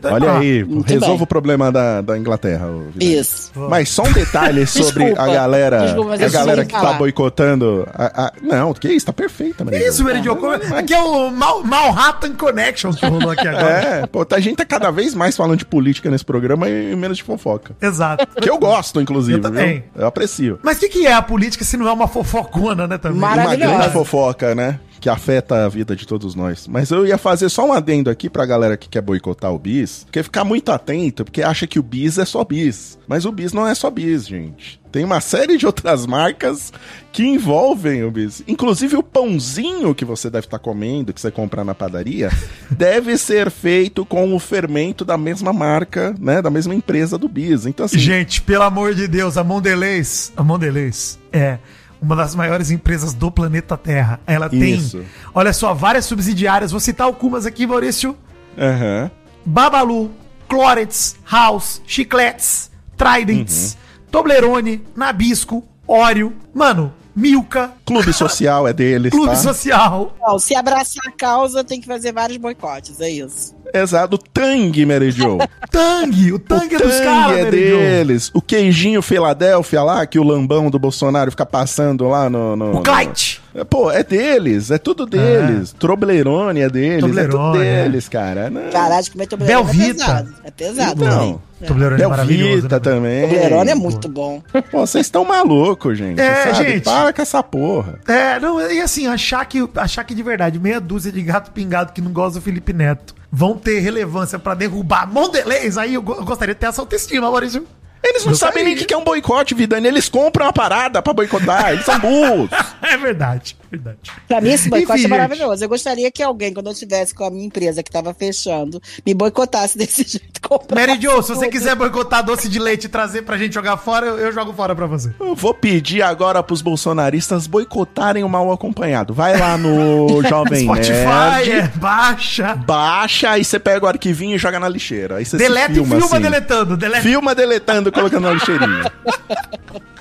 Pra Olha lá. aí, Muito resolva bem. o problema da, da Inglaterra. Isso. Mas só um detalhe sobre Desculpa. a galera, Desculpa, a galera que tá falar. boicotando. a- a- Não, que isso, tá perfeita, Maria. Que isso, Jo? Como- Aqui é o Mal- Manhattan Connection que rolou aqui agora. É, pô, a gente tá cada vez mais falando de política nesse programa e menos de fofoca. Exato. Que eu gosto, inclusive. Eu também. viu? Eu aprecio. Mas o que, que é a política se não é uma fofocona, né, também? Uma grande fofoca, né? Que afeta a vida de todos nós. Mas eu ia fazer só um adendo aqui pra galera que quer boicotar o bis, porque ficar muito atento, porque acha que o bis é só bis. Mas o bis não é só bis, gente. Tem uma série de outras marcas que envolvem o bis. Inclusive o pãozinho que você deve estar comendo, que você compra na padaria, deve ser feito com o fermento da mesma marca, né? Da mesma empresa do bis. Então, assim. Gente, pelo amor de Deus, a Mondelez, a Mondelez é uma das maiores empresas do planeta Terra. Ela Isso. tem, olha só, várias subsidiárias. Vou citar algumas aqui, Maurício. Aham. Babalu, Clorets, House, Chicletes, Tridents, Uhum. Toblerone, Nabisco, Oreo, mano, Milka, Clube social é deles, Clube tá? Social. Não, se abraçar a causa, tem que fazer vários boicotes, é isso. Exato. Tang, Mary Jo. Tang, o Tang é o dos Tang caras, é Mary Jo. deles. O queijinho Filadélfia lá, que o lambão do Bolsonaro fica passando lá no... no O Clyde. No- Pô, é deles. É tudo deles. Toblerone é deles. é tudo Toblerone, é. deles, cara. Não. De comer Toblerone é Belvita. pesado. É pesado Não. também. Toblerone é maravilhoso. Belvita né? também. Toblerone é muito bom. Pô, vocês estão malucos, gente. É, sabe? gente. Para com essa porra. É, não, e assim, achar que, achar que de verdade, meia dúzia de gato pingado que não gosta do Felipe Neto vão ter relevância pra derrubar Mondelez, aí eu, eu gostaria de ter essa autoestima, Maurício. Eles não Eu sabem nem o que é um boicote, Vidani. Eles compram a parada pra boicotar. Eles são burros. É verdade, verdade. Pra mim, esse boicote Enfim, é maravilhoso. Eu gostaria que alguém, quando eu estivesse com a minha empresa que tava fechando, me boicotasse desse jeito. Mary Jo, se você quiser boicotar doce de leite e trazer pra gente jogar fora, eu, eu jogo fora pra você. Eu vou pedir agora pros bolsonaristas boicotarem o mal acompanhado. Vai lá no Jovem Spotify, Nerd. é, baixa. Baixa, aí você pega o arquivinho e joga na lixeira. Aí você Deleta se e filma, filma assim. deletando. Deleta. Filma deletando, colocando na lixeirinha.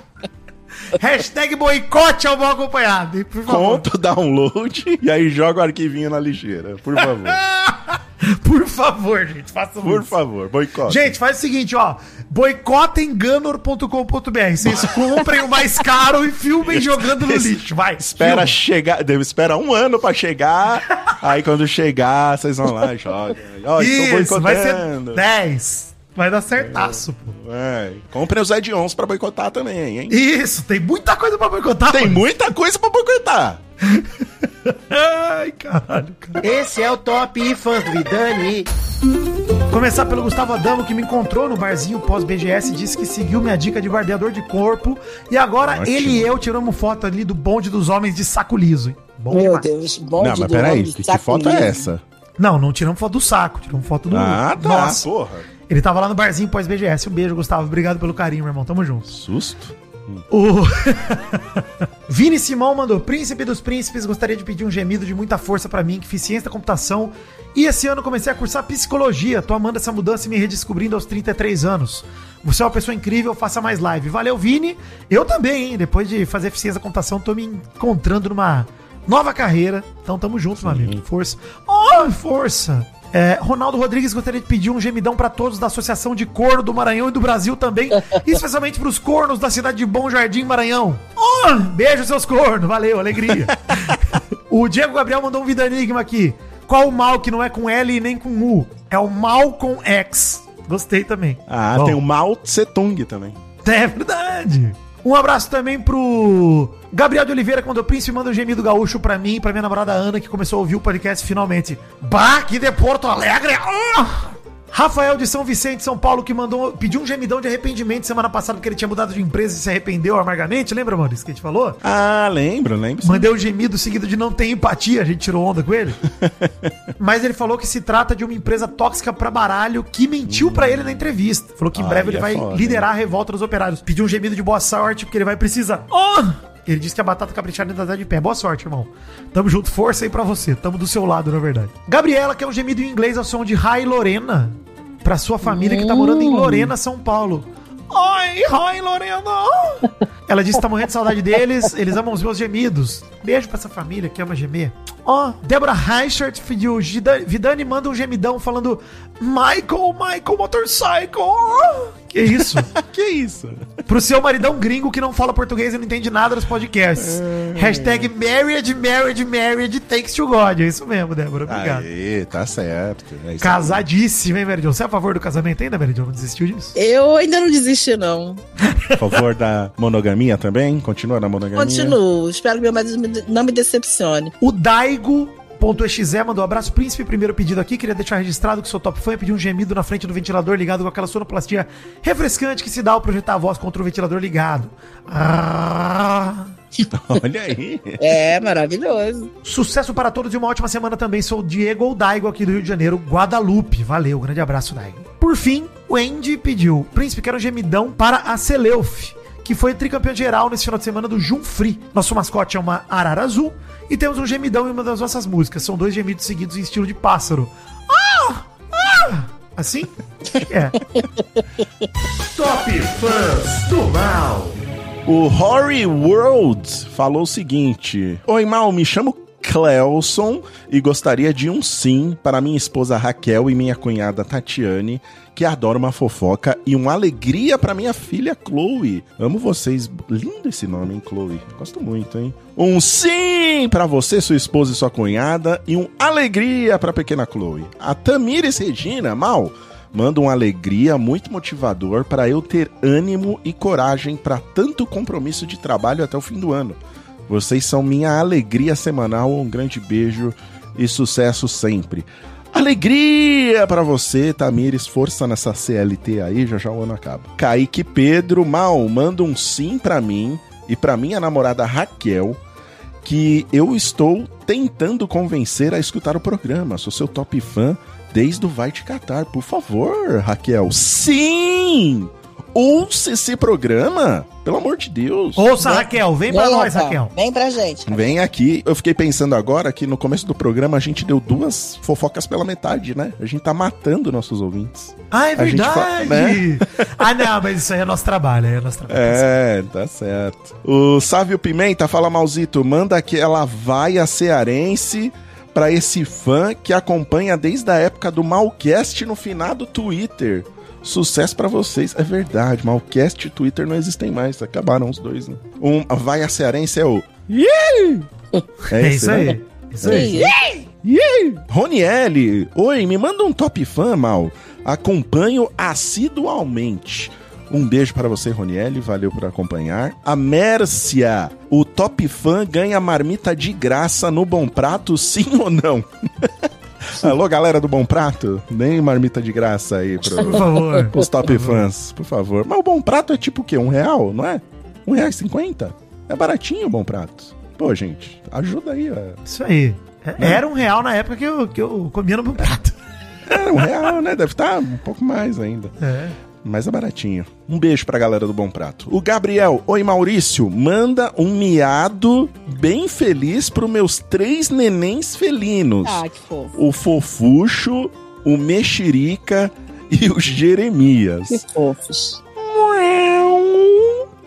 Hashtag boicote ao mal acompanhado. hein, Por favor. Conta o download e aí joga o arquivinho na lixeira. Por favor. Por favor, gente, façam Por isso. favor, boicote. Gente, faz o seguinte, ó. Boicotemganor.com.br. Vocês comprem o mais caro e filmem jogando no lixo. Vai. Espera filma. chegar, deve esperar um ano pra chegar. aí quando chegar, vocês vão lá e jogam. Ó, estou Isso, vai ser boicotando. 10. Vai dar certaço, pô. É, comprem os Ed-Ons pra boicotar também, hein? Isso, tem muita coisa pra boicotar. Tem mano. muita coisa pra boicotar. Ai, caralho, cara. Esse é o Top Fãs do Vidani. Começar pelo Gustavo Adamo, que me encontrou no barzinho pós-BGS e disse que seguiu minha dica de barbeador de corpo. E agora Ótimo. ele e eu tiramos foto ali do bonde dos homens de saco liso. hein? Bom Meu demais. Deus, bom Não, mas peraí, que, que foto é liso. essa? Não, não tiramos foto do saco, tiramos foto do. Ah, tá, Nossa. porra. Ele tava lá no barzinho pós-BGS. Um beijo, Gustavo. Obrigado pelo carinho, meu irmão. Tamo junto. Susto. O Vini Simão mandou: Príncipe dos Príncipes, gostaria de pedir um gemido de muita força pra mim, que fiz ciência da computação. E esse ano comecei a cursar psicologia. Tô amando essa mudança e me redescobrindo aos 33 anos. Você é uma pessoa incrível, faça mais live. Valeu, Vini. Eu também, hein? Depois de fazer ciência da computação, tô me encontrando numa nova carreira. Então tamo junto, meu amigo. Força. Oh, força! É, Ronaldo Rodrigues gostaria de pedir um gemidão pra todos da Associação de Corno do Maranhão e do Brasil também, especialmente pros cornos da cidade de Bom Jardim, Maranhão. Oh, beijo, seus cornos, valeu, alegria. o Diego Gabriel mandou um vida enigma aqui. Qual o mal que não é com L e nem com U? É o mal com X. Gostei também. Ah, Bom. tem o Mao Tse Tung também. É verdade. Um abraço também pro Gabriel de Oliveira, que mandou príncipe, manda um gemido gaúcho pra mim, pra minha namorada Ana, que começou a ouvir o podcast finalmente. Bah, que de Porto Alegre! Ah! Rafael de São Vicente, São Paulo, que mandou pediu um gemidão de arrependimento semana passada porque ele tinha mudado de empresa e se arrependeu amargamente. Lembra, mano, isso que a gente falou? Ah, lembro, lembro. sim. Mandei um gemido seguido de não ter empatia, a gente tirou onda com ele. Mas ele falou que se trata de uma empresa tóxica pra baralho que mentiu pra ele na entrevista. Falou que em breve ele é vai foda, liderar a revolta dos operários. Pediu um gemido de boa sorte porque ele vai precisar. Oh! Ele disse que a batata caprichada ainda tá de pé. Boa sorte, irmão. Tamo junto, força aí pra você. Tamo do seu lado, na verdade. Gabriela quer um gemido em inglês ao som de Hi Lorena. Pra sua família que tá morando em Lorena, São Paulo. Oi, hi, Lorena! Ela disse que tá morrendo de saudade deles, eles amam os meus gemidos. Beijo pra essa família que ama gemer. Ó, Débora Reichert pediu, Vidani manda um gemidão falando Michael, Michael Motorcycle. Que isso? Que isso? Pro seu maridão gringo que não fala português e não entende nada dos podcasts. Hashtag married, married, married, takes to God. É isso mesmo, Débora. Obrigado. Aê, tá certo. É isso Casadíssima, hein, Meridion? Você é a favor do casamento ainda, Meridion? Não desistiu disso? Eu ainda não desisti, não. aí. A favor da monogamia também? Continua na monogamia? Continuo. Espero que meu marido não me decepcione. O Daigo.exe mandou um abraço, príncipe. Primeiro pedido aqui. Queria deixar registrado que sou top fã e pedir um gemido na frente do ventilador ligado com aquela sonoplastia refrescante que se dá ao projetar a voz contra o ventilador ligado. Ah. Olha aí. É maravilhoso. Sucesso para todos e uma ótima semana também. Sou o Diego ou Daigo aqui do Rio de Janeiro, Guadalupe. Valeu, grande abraço, Daigo. Por fim, o Andy pediu: Príncipe, quero um gemidão para a Celeuf, que foi tricampeã geral nesse final de semana do Junfri. Nosso mascote é uma arara azul e temos um gemidão em uma das nossas músicas. São dois gemidos seguidos em estilo de pássaro. Ah! Ah! Assim? É. Top Fãs do Mal. O Horry World falou o seguinte: Oi, Mal, me chamo Clelson e gostaria de um sim para minha esposa Raquel e minha cunhada Tatiane, que adora uma fofoca, e uma alegria para minha filha Chloe. Amo vocês. Lindo esse nome, hein, Chloe? Gosto muito, hein? Um sim para você, sua esposa e sua cunhada, e um alegria para pequena Chloe. A Tamires Regina, Mal. Manda uma alegria muito motivador para eu ter ânimo e coragem para tanto compromisso de trabalho até o fim do ano. Vocês são minha alegria semanal. Um grande beijo e sucesso sempre. Alegria pra você, Tamires. Força nessa CLT aí, já já o ano acaba. Kaique Pedro, mal, manda um sim pra mim e pra minha namorada Raquel, que eu estou tentando convencer a escutar o programa. Sou seu top fã desde o Vai Te Catar. Por favor, Raquel. Sim! Ouça esse programa! Pelo amor de Deus. Ouça, Raquel, vem pra nós, Raquel. Vem pra gente. Vem aqui. Eu fiquei pensando agora que no começo do programa a gente deu duas fofocas pela metade, né? A gente tá matando nossos ouvintes. Ah, é A gente fa- verdade. Ah, não, mas isso aí é nosso trabalho, é nosso trabalho. É, tá certo. O Sávio Pimenta fala, Malzito, manda aquela vaia cearense pra esse fã que acompanha desde a época do Malcast no finado Twitter. Sucesso pra vocês. É verdade, Malcast e Twitter não existem mais. Acabaram os dois, né? Um, a vaia cearense é o... Yeah! É, esse, isso né? aí. Isso aí. Yeah! Oi, me manda um top fã, mal. Acompanho assidualmente. Um beijo para você, Roniele, valeu por acompanhar. A Mércia, o top fã ganha marmita de graça no Bom Prato, sim ou não? Alô, galera do Bom Prato, nem marmita de graça aí pro, Por favor. os top fãs, por favor. Mas o Bom Prato é tipo o quê? Um real, não é? Um real e cinquenta? É baratinho o Bom Prato. Pô, gente, ajuda aí, ó. Isso aí. É- Era um real na época que eu, que eu comia no meu prato. É, um real, né? Deve estar um pouco mais ainda. É. Mas é baratinho. Um beijo pra galera do Bom Prato. O Gabriel, oi Maurício, manda um miado bem feliz pros meus três nenéns felinos. Ah, que fofo. O Fofuxo, o Mexerica e o Que Jeremias. fofos.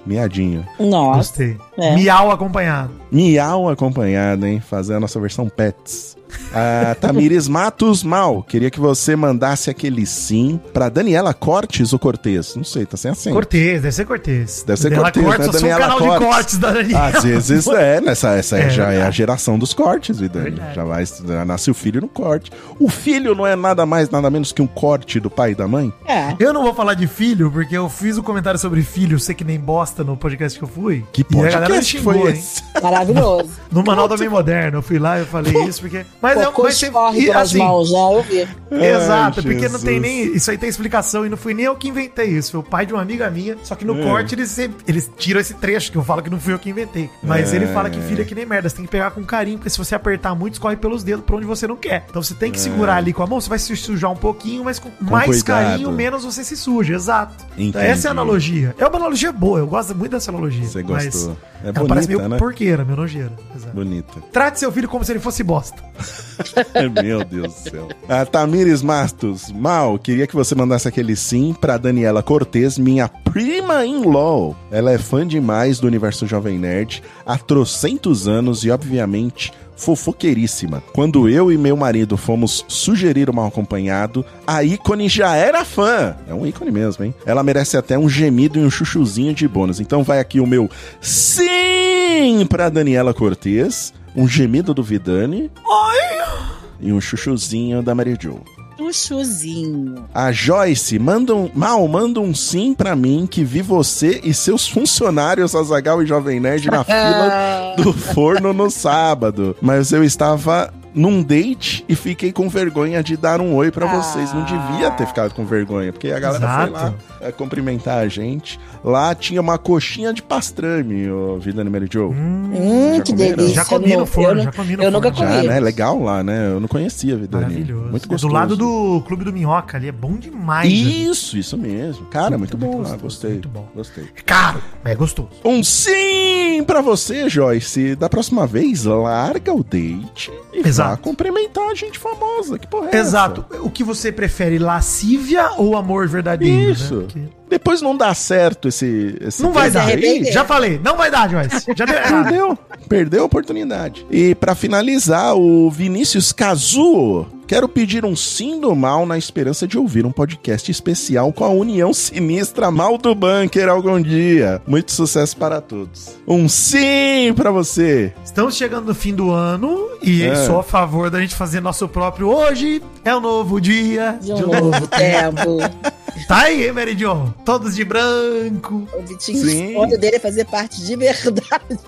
Miadinho. Nossa. Gostei. É. Miau acompanhado. Miau acompanhado, hein? Fazer a nossa versão Pets. A Tamires Matos Mal, queria que você mandasse aquele sim pra Daniela Cortes ou Cortez? Não sei, tá sem acento. Cortez, deve ser Cortez. Deve ser Daniela Cortez, Cortes, né? eu sou um Daniela canal de Cortes. cortes da Daniela. Às vezes é, nessa, essa É já é a geração dos cortes, Vidani. Verdade. Já vai, já nasce o filho no corte. O filho não é nada mais, nada menos que um corte do pai e da mãe? É. Eu não vou falar de filho, porque eu fiz um comentário sobre filho, sei que nem bosta no podcast que eu fui. Que E a galera podcast xingou, foi hein? esse? Maravilhoso. No Manual da Bem Moderno, eu fui lá e eu falei isso, porque. Mas é Cocô mas você- escorre e, assim, mãos, já eu vi. Exato, Ai, porque não tem Jesus. nem. Isso aí tem explicação e não fui nem eu que inventei isso. Foi o pai de uma amiga minha. Só que no É. corte eles, sempre- eles tiram esse trecho que eu falo que não fui eu que inventei. Mas É. ele fala que filho é que nem merda. Você tem que pegar com carinho, porque se você apertar muito, escorre pelos dedos pra onde você não quer. Então você tem que segurar ali com a mão. Você vai se sujar um pouquinho, mas com, mais cuidado. carinho, menos você se suja. Exato. Então, essa é a analogia. É uma analogia boa. Eu gosto muito dessa analogia. Você mas gostou. É ela parece bonita, meio né? porqueira, meio nojeira. Exato. Bonita. Trate seu filho como se ele fosse bosta. Meu Deus do céu. A Tamires Mastos, mal, queria que você mandasse aquele sim pra Daniela Cortez, minha prima in law. Ela é fã demais do universo Jovem Nerd há trocentos anos e, obviamente, fofoqueiríssima. Quando eu e meu marido fomos sugerir o mal acompanhado, a ícone já era fã. É um ícone mesmo, hein? Ela merece até um gemido e um chuchuzinho de bônus. Então vai aqui o meu sim pra Daniela Cortez, um gemido do Vidani e um chuchuzinho da Mary Jo. Chuchuzinho. A Joyce, manda um, mal, manda um sim pra mim que vi você e seus funcionários Azagal e Jovem Nerd na fila do forno no sábado. Mas eu estava num date e fiquei com vergonha de dar um oi pra vocês. Não devia ter ficado com vergonha, porque a galera foi lá Exato. é, cumprimentar a gente. Lá tinha uma coxinha de pastrame, ô Vida Mary Jo. Hum, Já que comeram? delícia. Já comi no forno, eu já comi no Eu nunca forno. Já, comi. né? Legal lá, né? Eu não conhecia a Vidani. Maravilhoso. Muito É gostoso. do lado do Clube do Minhoca ali, é bom demais. ali. Isso, isso mesmo. Cara, muito, Muito bom lá, gostei. muito bom. Gostei. É caro, mas é gostoso. Um sim pra você, Joyce. Da próxima vez, larga o date e Exato. Vá cumprimentar a gente famosa. Que porra é Exato. O que você prefere, lascívia ou amor verdadeiro? Isso. né? Porque Depois não dá certo esse. esse Não vai dar. aí. Já falei, não vai dar, Joyce. Já deu errado. Perdeu. Perdeu a oportunidade. E pra finalizar, o Vinícius Kazuo. Quero pedir um sim do mal na esperança de ouvir um podcast especial com a União Sinistra Mal do Bunker algum dia. Muito sucesso para todos. Um sim pra você. Estamos chegando no fim do ano e É. sou a favor da gente fazer nosso próprio hoje é um novo dia. De um novo tempo. Tá aí, Jo? Todos de branco. O Vitinho, o dele é fazer parte de verdade.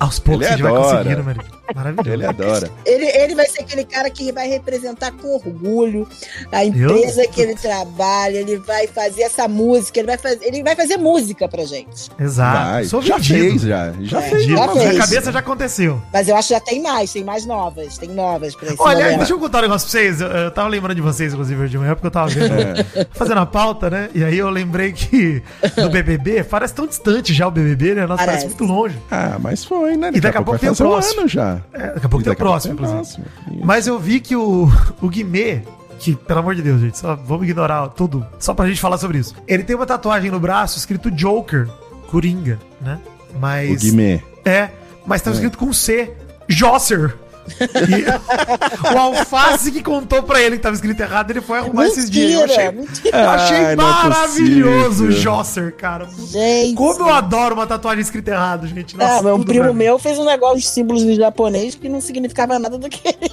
Aos poucos Ele a gente vai adora. conseguindo, Mary Jo. Maravilhoso. Ele adora. Ele, ele vai ser aquele cara que vai representar com orgulho a empresa que ele trabalha, ele vai fazer essa música, ele vai, fazer, ele vai fazer música pra gente. Exato. Vai. Sou já vendido. fez, já. Já É. fez. Já Na minha fez. cabeça já aconteceu. Mas eu acho que já tem mais, tem mais novas, tem novas pra esse Olha, momento. deixa eu contar um negócio pra vocês. Eu, eu tava lembrando de vocês, inclusive, hoje de manhã, porque eu tava vendo, É. fazendo a pauta, né? E aí eu lembrei que no BBB, parece tão distante já o BBB, né? Nossa, parece, Parece. muito longe. Ah, mas foi, né? E daqui a pouco tem vai o um próximo. ano já. É, daqui a pouco E tem o daqui pouco próximo, tem inclusive. próximo. Isso. Mas eu vi que o, o Guimê, que, pelo amor de Deus, gente, só vamos ignorar tudo, só pra gente falar sobre isso. Ele tem uma tatuagem no braço escrito Joker, Coringa, né? Mas. O Guimê. É, mas tá escrito com C, Josser. E o Alface que contou pra ele que tava escrito errado, ele foi arrumar esses dias. Eu Mentira, achei, mentira. eu achei Ai, é maravilhoso o possível. Josser, cara. Gente. Como eu adoro uma tatuagem escrita errado, gente. Ah, meu tudo primo pra mim. meu fez um negócio de símbolos em japonês que não significava nada do que ele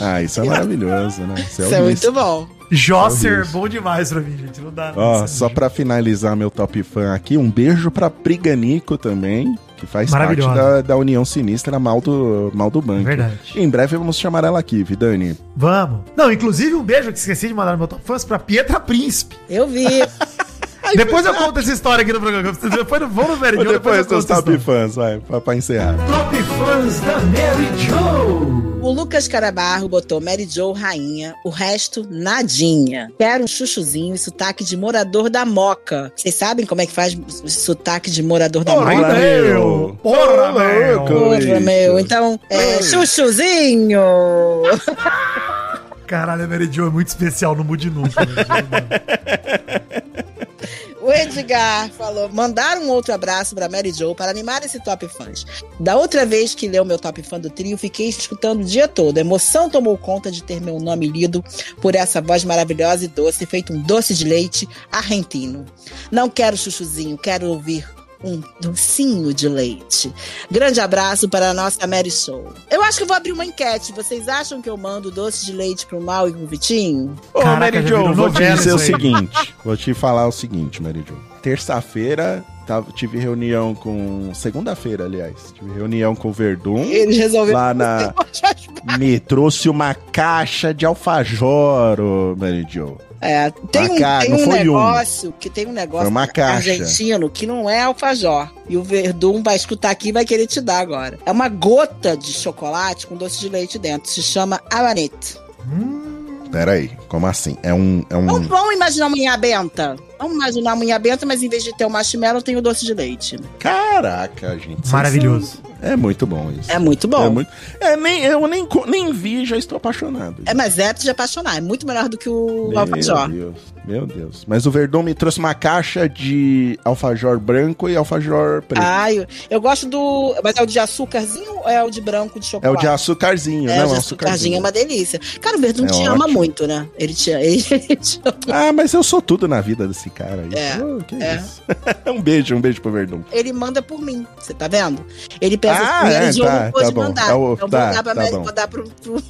Ah, isso é maravilhoso, né? Isso Isso é muito bom. Josser, Isso. bom demais pra mim, gente. Não dá. Ó, só pra finalizar meu top fã aqui, um beijo pra Priganico também, que faz parte da, da União Sinistra Mal do, Mal do Banco. Verdade. Em breve vamos chamar ela aqui, Vidani. Vamos. Não, inclusive um beijo que esqueci de mandar no meu top fãs pra Pietra Príncipe. Eu vi. depois eu conto essa história aqui no programa. Depois eu vou no Mary Jo, Depois eu dos conto top fãs, vai, pra, pra encerrar. Top fãs da Mary Joe. O Lucas Carabarro botou Mary Jo rainha, o resto nadinha. Quero um chuchuzinho e sotaque de morador da Moca. Vocês sabem como é que faz sotaque de morador da Porra, Moca? meu! Porra, meu! Porra, bicho. meu. Então, é, chuchuzinho. Caralho, a Mary Jo é muito especial, não mude nunca. né? O Edgar falou: mandar um outro abraço pra Mary Jo para animar esse top fãs. Da outra vez que leu meu top fã do trio, fiquei escutando o dia todo. A emoção tomou conta de ter meu nome lido por essa voz maravilhosa e doce, feito um doce de leite argentino. Não quero chuchuzinho, quero ouvir um docinho de leite. Grande abraço para a nossa Mary Show. Eu acho que eu vou abrir uma enquete. Vocês acham que eu mando doce de leite pro Mal e pro Vitinho? Ô, Caraca, Mary Jo, vou te dizer o seguinte. Vou te falar o seguinte, Mary Jo. Terça-feira, tava- tive reunião com... Segunda-feira, aliás. Tive reunião com o Verdun. Eles resolveram. Lá na... Me trouxe uma caixa de alfajor, ô, Mary Jo. É, tem Uma um, ca- tem não um foi um. negócio que tem um negócio Foi uma caixa. argentino que não é alfajor. E o Verdun vai escutar aqui e vai querer te dar agora. É uma gota de chocolate com doce de leite dentro. Se chama Alanete. Pera aí, como assim? É um... É um... Vamos, vamos imaginar uma unha benta. Vamos imaginar uma unha benta, mas em vez de ter o marshmallow, tem o doce de leite. Caraca, gente. Maravilhoso. É muito bom isso. É muito bom. É muito... É, nem, eu nem, nem vi, já estou apaixonado. É, mas é de apaixonar. É muito melhor do que o Meu alfajor. Deus, meu Deus. Mas o Verdun me trouxe uma caixa de alfajor branco e alfajor preto. Ah, eu, eu gosto do. Mas é o de açúcarzinho ou é o de branco de é chocolate? o de açucarzinho, É, não, o de é açúcarzinho é uma delícia. Cara, o Verdun É te ama ótimo. muito, né? Ele te, ele te ama. Ah, mas eu sou tudo na vida desse cara aí. É, Pô, que é. isso? um beijo, um beijo pro Verdun. Ele manda por mim, você tá vendo? Ele pensa Ah, é, já tá, não pôde tá bom. mandar. É o- então tá, vou dar pra tá Mary, bom. vou dar pro, pro...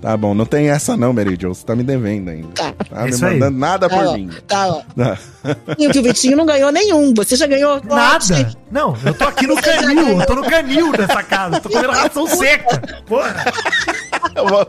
Tá bom, não tem essa não, Mary Jo. Você tá me devendo ainda. Tá. Tá me Isso aí. mandando nada Tá, por ó, mim. tá, ó. Tá. E o que o Vitinho não ganhou nenhum. Você já ganhou Nada. Não, eu tô aqui no canil, eu tô no canil dessa casa, tô comendo ração seca. Porra. Eu vou-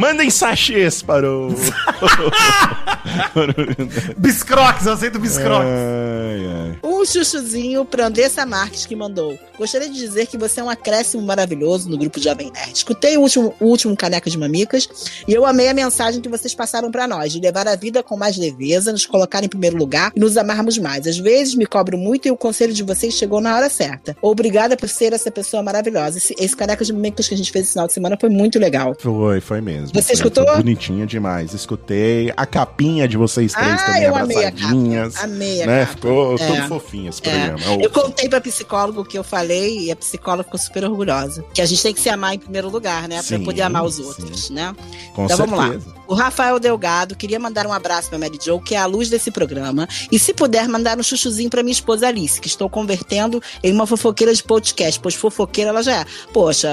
Mandem sachês para o. Biscroques, eu aceito biscroques. ai, ai. Um chuchuzinho pra Andressa Marques que mandou. Gostaria de dizer que você é um acréscimo maravilhoso no grupo Jovem Nerd. Escutei o último, o último Caneca de Mamicas e eu amei a mensagem que vocês passaram pra nós, de levar a vida com mais leveza, nos colocar em primeiro lugar e nos amarmos mais. Às vezes me cobro muito e o conselho de vocês chegou na hora certa. Obrigada por ser essa pessoa maravilhosa. Esse, esse Caneca de Mamicas que a gente fez esse final de semana foi muito legal. Foi, foi mesmo. Você Foi- escutou? Bonitinha demais. Escutei. A capinha de vocês três Ah, também eu amei a abraçadinhas. capa. Amei a né? capa. Ficou É. todo fofinho esse É. programa. Eu contei pra psicóloga o que eu falei e a psicóloga ficou super orgulhosa. Que a gente tem que se amar em primeiro lugar, né? Pra Sim, poder amar os sim. outros, né? Com então vamos lá. certeza. O Rafael Delgado queria mandar um abraço pra Mary Jo, que é a luz desse programa. E se puder, mandar um chuchuzinho pra minha esposa Alice, que estou convertendo em uma fofoqueira de podcast, pois fofoqueira ela já é. Poxa,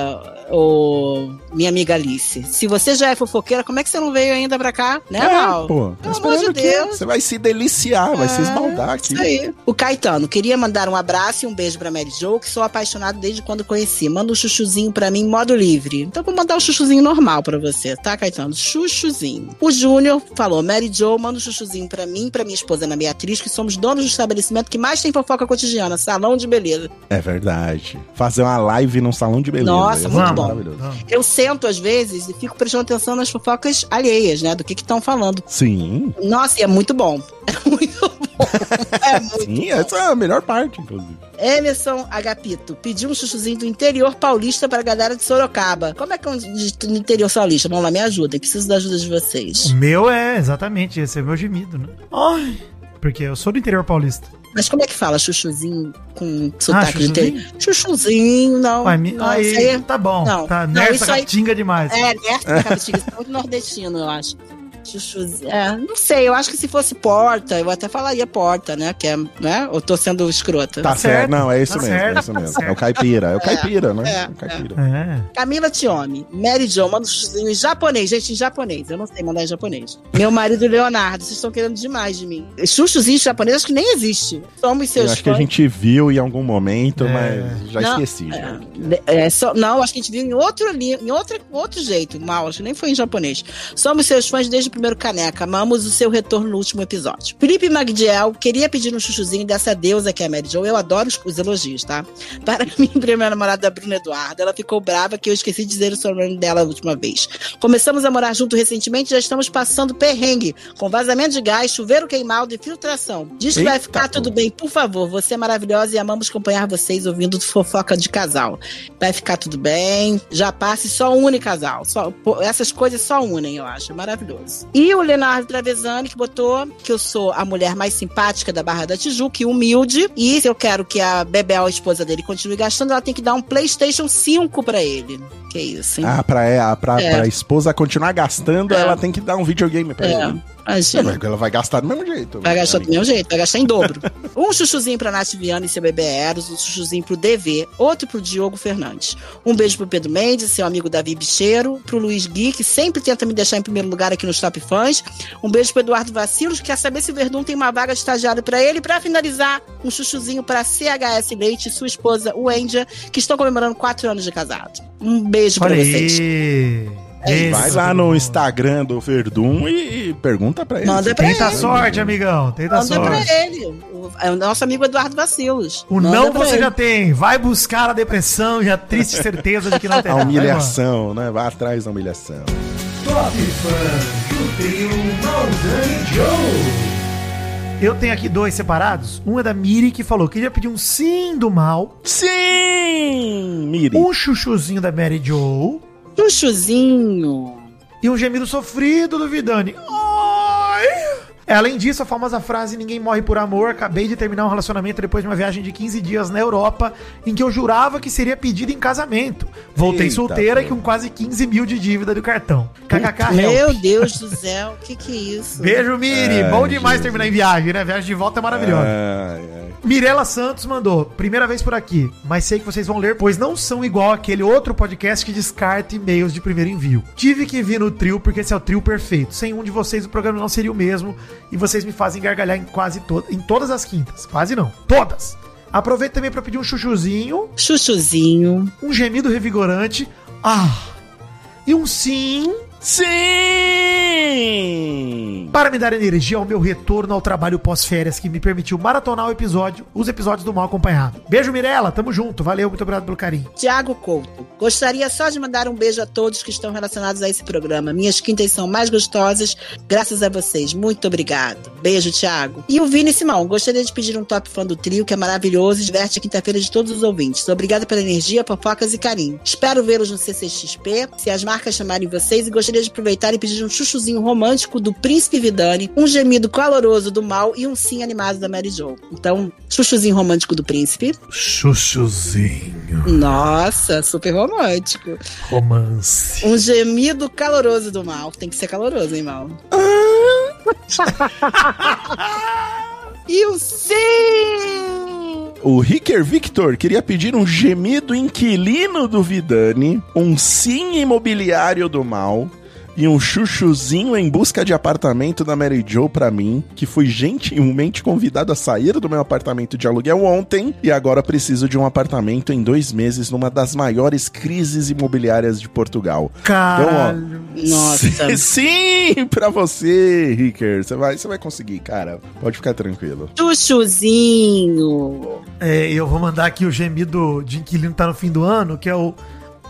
ô, minha amiga Alice, se você já é fofoqueira, como é que você não veio ainda pra cá? Né, Mal? É, pô. Pelo Tá amor de esperando o quê? Deus. Você vai se deliciar, vai se É, esbaldar aqui. Isso aí. O Caetano, queria mandar um abraço e um beijo pra Mary Jo, que sou apaixonado desde quando conheci. Manda um chuchuzinho pra mim, modo livre. Então vou mandar um chuchuzinho normal pra você, tá, Caetano? Chuchuzinho. O Júnior falou, Mary Jo, manda um chuchuzinho pra mim, pra minha esposa Ana Beatriz, que somos donos do estabelecimento que mais tem fofoca cotidiana, salão de beleza. É verdade. Fazer uma live num salão de beleza. Nossa, muito bom. maravilhoso. Vamos. Eu sento às vezes e fico prestando atenção nas fofocas alheias, né, do que que estão falando. Sim, Nossa, e é muito bom. É muito bom. É muito sim, bom. essa é a melhor parte, inclusive. Emerson Agapito pediu um chuchuzinho do interior paulista pra galera de Sorocaba. Como é que é um de- do interior paulista? Vamos lá, me ajudem. Preciso da ajuda de vocês. O meu é, exatamente, esse é o meu gemido, né? Ai, porque eu sou do interior paulista. Mas como é que fala chuchuzinho com sotaque de chuchuzinho? interior? Chuchuzinho, não. Ué, mi- não, aí, aí tá bom. Não, tá não, nessa isso aí- demais. é, nessa cabecinha, isso é muito nordestino, eu acho. Chuchuzinho. É, não sei, eu acho que se fosse porta, eu até falaria porta, né? Que é, né? Eu tô sendo escrota. Tá certo, certo, não, é isso tá mesmo, certo, é isso tá mesmo. É o caipira, é o caipira, né? é, É o caipira. É. Camila Tiomi, Mary Jo, manda um chuchuzinho em japonês. Gente, em japonês. Eu não sei mandar em japonês. Meu marido Leonardo, vocês estão querendo demais de mim. Chuchuzinho em japonês acho que nem existe. Somos Eu seus acho que a fãs. gente viu em algum momento, É. mas já Não, esqueci. já. É, é, só- não, acho que a gente viu em outro, em outro, outro jeito. Mal, acho que nem foi em japonês. Somos seus fãs desde o primeiro caneca. Amamos o seu retorno no último episódio. Felipe Magdiel queria pedir um chuchuzinho dessa deusa que é a Mary Jo. Eu adoro os, os elogios, tá? Para mim, minha namorada Bruna Eduardo. Ela ficou brava que eu esqueci de dizer o sobrenome dela a última vez. Começamos a morar junto recentemente e já estamos passando perrengue. Com vazamento de gás, chuveiro queimado e filtração. Diz que vai Eita, ficar pô. tudo bem, por favor. Você é maravilhosa e amamos acompanhar vocês ouvindo fofoca de casal. Vai ficar tudo bem. Já passe, só une casal. Só, essas coisas só unem, eu acho. Maravilhoso. E o Leonardo Travesani, que botou que eu sou a mulher mais simpática da Barra da Tijuca e humilde. E se eu quero que a Bebel, a esposa dele, continue gastando, ela tem que dar um PlayStation 5 pra ele. Que isso, hein? Ah, pra, é, pra, É. pra esposa continuar gastando, É. ela tem que dar um videogame pra É, ele. Imagina. Ela vai gastar do mesmo jeito. Vai gastar do mesmo jeito, vai gastar em dobro. Um chuchuzinho pra Nath Viana e seu bebê Eros, um chuchuzinho pro DV, outro pro Diogo Fernandes. Um beijo pro Pedro Mendes, seu amigo Davi Bicheiro, pro Luiz Gui, que sempre tenta me deixar em primeiro lugar aqui nos Top Fãs. Um beijo pro Eduardo Vacilos, que quer saber se o Verdun tem uma vaga de estagiário pra ele. E pra finalizar, um chuchuzinho pra CHS Leite e sua esposa, Wendia, que estão comemorando quatro anos de casado. Um beijo pra Olha vocês. É Vai Isso, lá no. Instagram do Verdun e, e pergunta pra ele. Manda pra tem Tenta ele. sorte, amigão. Tenta Manda sorte. pra ele. O, é o nosso amigo Eduardo Vacilos. O Manda não você ele. já tem. Vai buscar a depressão e a triste certeza de que não tem A humilhação, né? Vai atrás da humilhação. Top Fãs do trio Maldani Joe. Eu tenho aqui dois separados. Um é da Miri, que falou que queria pedir um sim do mal, Sim! Miri. um chuchuzinho da Mary Joe Chuchuzinho. e um gemido sofrido do Vidani. Ai! É, Além disso, a famosa frase Ninguém morre por amor. Acabei de terminar um relacionamento depois de uma viagem de 15 dias na Europa, em que eu jurava que seria pedido em casamento. Voltei Eita, solteira pô. com quase 15 mil de dívida do cartão. KKK Meu. Deus do céu, o que que é isso? Beijo, Miri. Ai, Bom demais Jesus. terminar em viagem, né? Viagem de volta é maravilhosa. Ai, ai. Mirela Santos mandou, primeira vez por aqui, mas sei que vocês vão ler, pois não são igual aquele outro podcast que descarta e-mails de primeiro envio. Tive que vir no trio porque esse é o trio perfeito. Sem um de vocês o programa não seria o mesmo e vocês me fazem gargalhar em quase todas, em todas as quintas. Quase não, todas. Aproveito também para pedir um chuchuzinho, Chuchuzinho. um gemido revigorante, ah, e um sim Sim! para me dar energia ao meu retorno ao trabalho pós-férias que me permitiu maratonar o episódio, os episódios do Mal Acompanhado. Beijo, Mirella, tamo junto, valeu, muito obrigado pelo carinho. Tiago Couto. Gostaria só de mandar um beijo a todos que estão relacionados a esse programa. Minhas quintas são mais gostosas, graças a vocês. Muito obrigado. Beijo, Tiago. E o Vini Simão. Gostaria de pedir um top fã do trio, que é maravilhoso e diverte a quinta-feira de todos os ouvintes. Obrigada pela energia, fofocas e carinho. Espero vê-los no CCXP, se as marcas chamarem vocês, e gostaria de aproveitar e pedir um chuchuzinho romântico do Príncipe Vidani, um gemido caloroso do mal e um sim animado da Mary Jo. Então, chuchuzinho romântico do príncipe. Chuchuzinho. Nossa, super romântico. Romance. Um gemido caloroso do mal. Tem que ser caloroso, hein, mal? e o sim! O Ricker Victor queria pedir um gemido inquilino do Vidani, um sim imobiliário do mal e um chuchuzinho em busca de apartamento da Mary Jo pra mim, que fui gentilmente convidado a sair do meu apartamento de aluguel ontem e agora preciso de um apartamento em dois meses numa das maiores crises imobiliárias de Portugal. Caralho. Nossa. Sim, pra você, Ricker. Você vai, você vai conseguir, cara. Pode ficar tranquilo. Chuchuzinho. É, eu vou mandar aqui o gemido de inquilino que tá no fim do ano, que é o.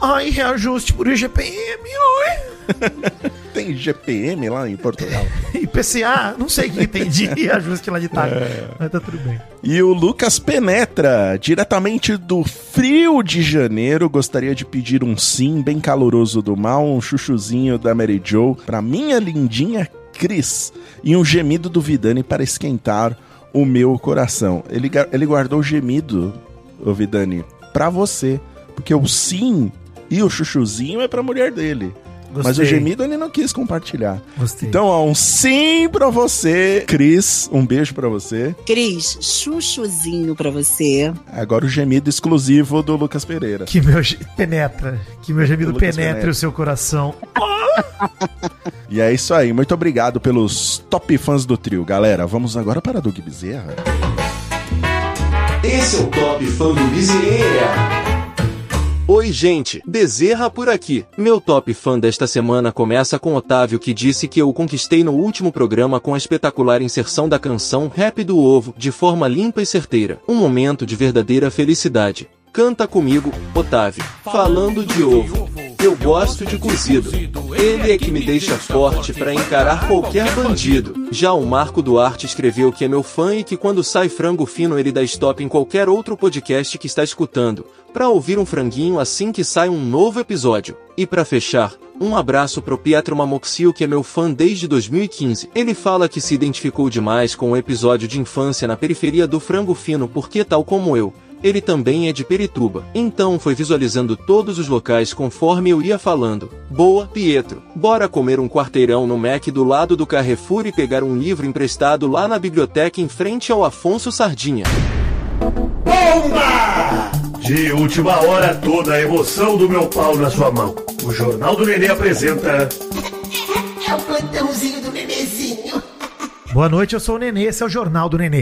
Ai, reajuste por IGPM, oi. Tem GPM lá em Portugal. IPCA, não sei o que tem de reajuste lá de taxa. Mas tá tudo bem. E o Lucas Penetra, diretamente do frio de janeiro, gostaria de pedir um sim bem caloroso do mal, um chuchuzinho da Mary Jo pra minha lindinha Cris e um gemido do Vidani para esquentar o meu coração. Ele, ele guardou o gemido, o Vidani, pra você, porque o sim e o chuchuzinho é pra mulher dele. Mas o Gostei. gemido ele não quis compartilhar. Gostei. Então, ó, um sim pra você, Cris. Um beijo pra você. Cris, chuchuzinho pra você. Agora o gemido exclusivo do Lucas Pereira. Que meu penetra. Que meu gemido penetre penetra. o seu coração. E é isso aí. Muito obrigado pelos top fãs do trio. Galera, vamos agora para Doug Bezerra. Esse é o Top Fã do Bezerra. Oi, gente, Bezerra por aqui. Meu top fã desta semana começa com Otávio que disse que eu conquistei no último programa com a espetacular inserção da canção Rap do Ovo, de forma limpa e certeira. Um momento de verdadeira felicidade. Canta comigo, Otávio. Falando de ovo. Eu gosto de cozido. Ele é que me deixa forte pra encarar qualquer bandido. Já o Marco Duarte escreveu que é meu fã e que quando sai frango fino ele dá stop em qualquer outro podcast que está escutando, pra ouvir um franguinho assim que sai um novo episódio. E pra fechar, um abraço pro Pietro Mamoxil que é meu fã desde 2015. Ele fala que se identificou demais com o episódio de infância na periferia do frango fino porque tal como eu, ele também é de Perituba, então foi visualizando todos os locais conforme eu ia falando. Boa, Pietro. Bora comer um quarteirão no Mac do lado do Carrefour e pegar um livro emprestado lá na biblioteca em frente ao Afonso Sardinha. Bomba! De última hora, toda a emoção do meu pau na sua mão. O Jornal do Nenê apresenta. É o plantãozinho do bebezinho. Boa noite, eu sou o Nenê, esse é o Jornal do Nenê.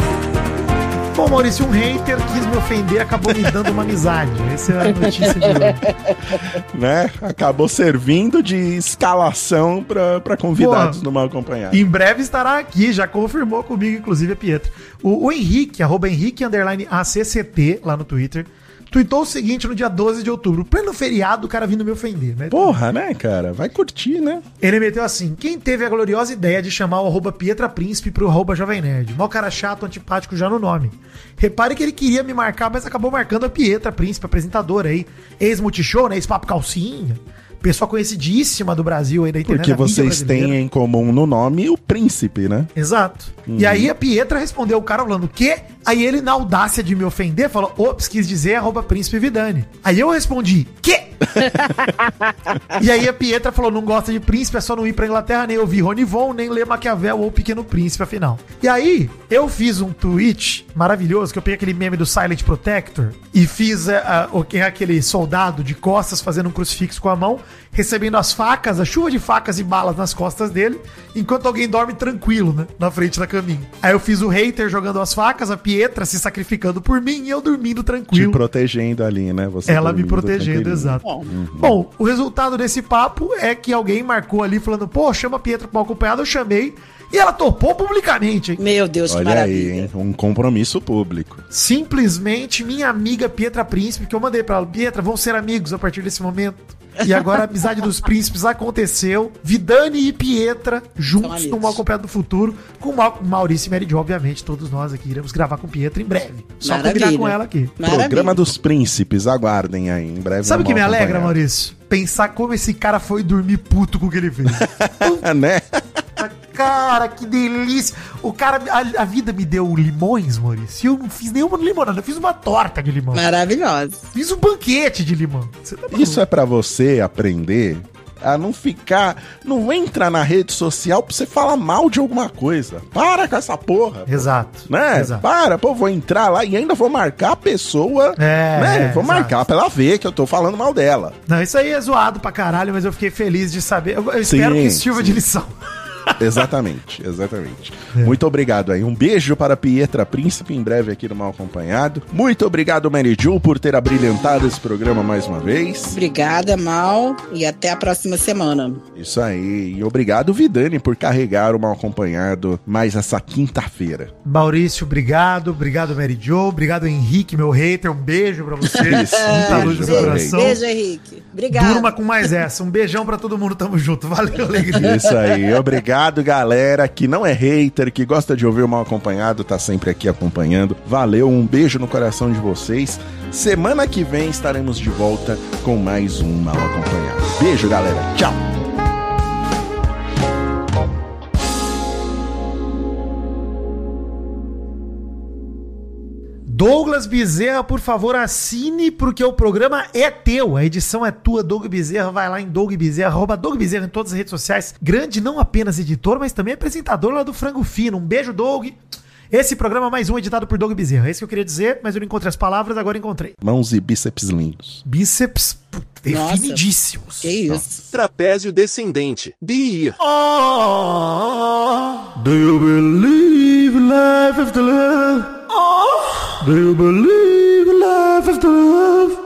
Bom, Maurício, um hater quis me ofender, acabou me dando uma amizade. Essa é a notícia de hoje. Né? Acabou servindo de escalação pra pra convidados no Mal Acompanhado. Em breve estará aqui, já confirmou comigo, inclusive, a Pietro. O, o Henrique, arroba Henrique, underline ACCT, lá no Twitter, tweetou o seguinte no dia 12 de outubro. Pleno feriado, o cara vindo me ofender, né? Porra, né, cara? Vai curtir, né? Ele meteu assim: quem teve a gloriosa ideia de chamar o arroba Pietra Príncipe pro arroba Jovem Nerd? Mó cara chato, antipático já no nome. Repare que ele queria me marcar, mas acabou marcando a Pietra Príncipe, apresentadora aí. Ex-Multishow, né? Ex-Papo Calcinha. Pessoa conhecidíssima do Brasil aí da internet. Porque vocês têm em comum no nome o príncipe, né? Exato. E aí a Pietra respondeu o cara falando o quê? Aí ele, na audácia de me ofender, falou: Ops, quis dizer arroba príncipe Vidani. Aí eu respondi, quê? e aí a Pietra falou: não gosta de príncipe, é só não ir pra Inglaterra, nem ouvir Rony Von, nem ler Maquiavel ou Pequeno Príncipe, afinal. E aí, eu fiz um tweet maravilhoso, que eu peguei aquele meme do Silent Protector e fiz que é aquele soldado de costas fazendo um crucifixo com a mão, recebendo as facas, a chuva de facas e balas nas costas dele, enquanto alguém dorme tranquilo, né? Na frente da caminho. Aí eu fiz o hater jogando as facas, a Pietra se sacrificando por mim e eu dormindo Te tranquilo. protegendo ali, né? Você Ela me protegendo, exato. Bom, o resultado desse papo é que alguém marcou ali falando, pô, chama a Pietra pra acompanhado, eu chamei. E ela topou publicamente, hein? Meu Deus, que Olha maravilha. aí, hein? Um compromisso público. Simplesmente minha amiga Pietra Príncipe, que eu mandei pra ela, Pietra, vamos ser amigos a partir desse momento. E agora a amizade dos príncipes aconteceu. Vidani e Pietra juntos no Mal Acompanhado do Futuro, com Mau- Maurício e Mary Jo, obviamente, todos nós aqui iremos gravar com Pietra em breve. Só Maravilha. combinar com ela aqui. Maravilha. Programa dos príncipes, aguardem aí. Em breve. Sabe o que me alegra. Maurício? Pensar como esse cara foi dormir puto com o que ele fez. né? Cara, que delícia. O cara, a, a vida me deu limões, Maurício. Eu não fiz nenhuma limonada, eu fiz uma torta de limão. Maravilhosa. Fiz um banquete de limão. Tá? Isso é pra você aprender a não ficar. Não entra na rede social pra você falar mal de alguma coisa. Para com essa porra. Exato. Né? Exato. Para, pô, vou entrar lá e ainda vou marcar a pessoa. É, né? é, vou exato. marcar pra ela ver que eu tô falando mal dela. Não, isso aí é zoado pra caralho, mas eu fiquei feliz de saber. Eu, eu espero Sim, que sirva de lição. Exatamente, exatamente. É. Muito obrigado aí. Um beijo para Pietra Príncipe, em breve aqui no Mal Acompanhado. Muito obrigado, Mary Jo, por ter abrilhantado esse programa mais uma vez. Obrigada, Mal. E até a próxima semana. Isso aí. E obrigado, Vidani, por carregar o Mal Acompanhado mais essa quinta-feira. Maurício, obrigado. Obrigado, Mary Jo. Obrigado, Henrique, meu hater. Um beijo pra você. Isso, Muita um luz beijo no coração. Beijo, Henrique. Obrigada. Durma com mais essa. Um beijão pra todo mundo. Tamo junto. Valeu, alegria. Isso aí. Obrigado, galera, que não é hater, que gosta de ouvir o Mal Acompanhado, tá sempre aqui acompanhando. Valeu, um beijo no coração de vocês. Semana que vem estaremos de volta com mais um Mal Acompanhado. Beijo, galera. Tchau. Douglas Bezerra, por favor, assine, porque o programa é teu. A edição é tua, Doug Bezerra. Vai lá em Doug Bezerra, arroba Doug Bezerra em todas as redes sociais. Grande, não apenas editor, mas também apresentador lá do Frango Fino. Um beijo, Doug. Esse programa é mais um editado por Doug Bezerra. É isso que eu queria dizer, mas eu não encontrei as palavras, agora encontrei. Mãos e bíceps lindos. Bíceps Nossa. definidíssimos. Que isso. Trapézio descendente. BI. Do you believe in life after love? Do you believe in life after love?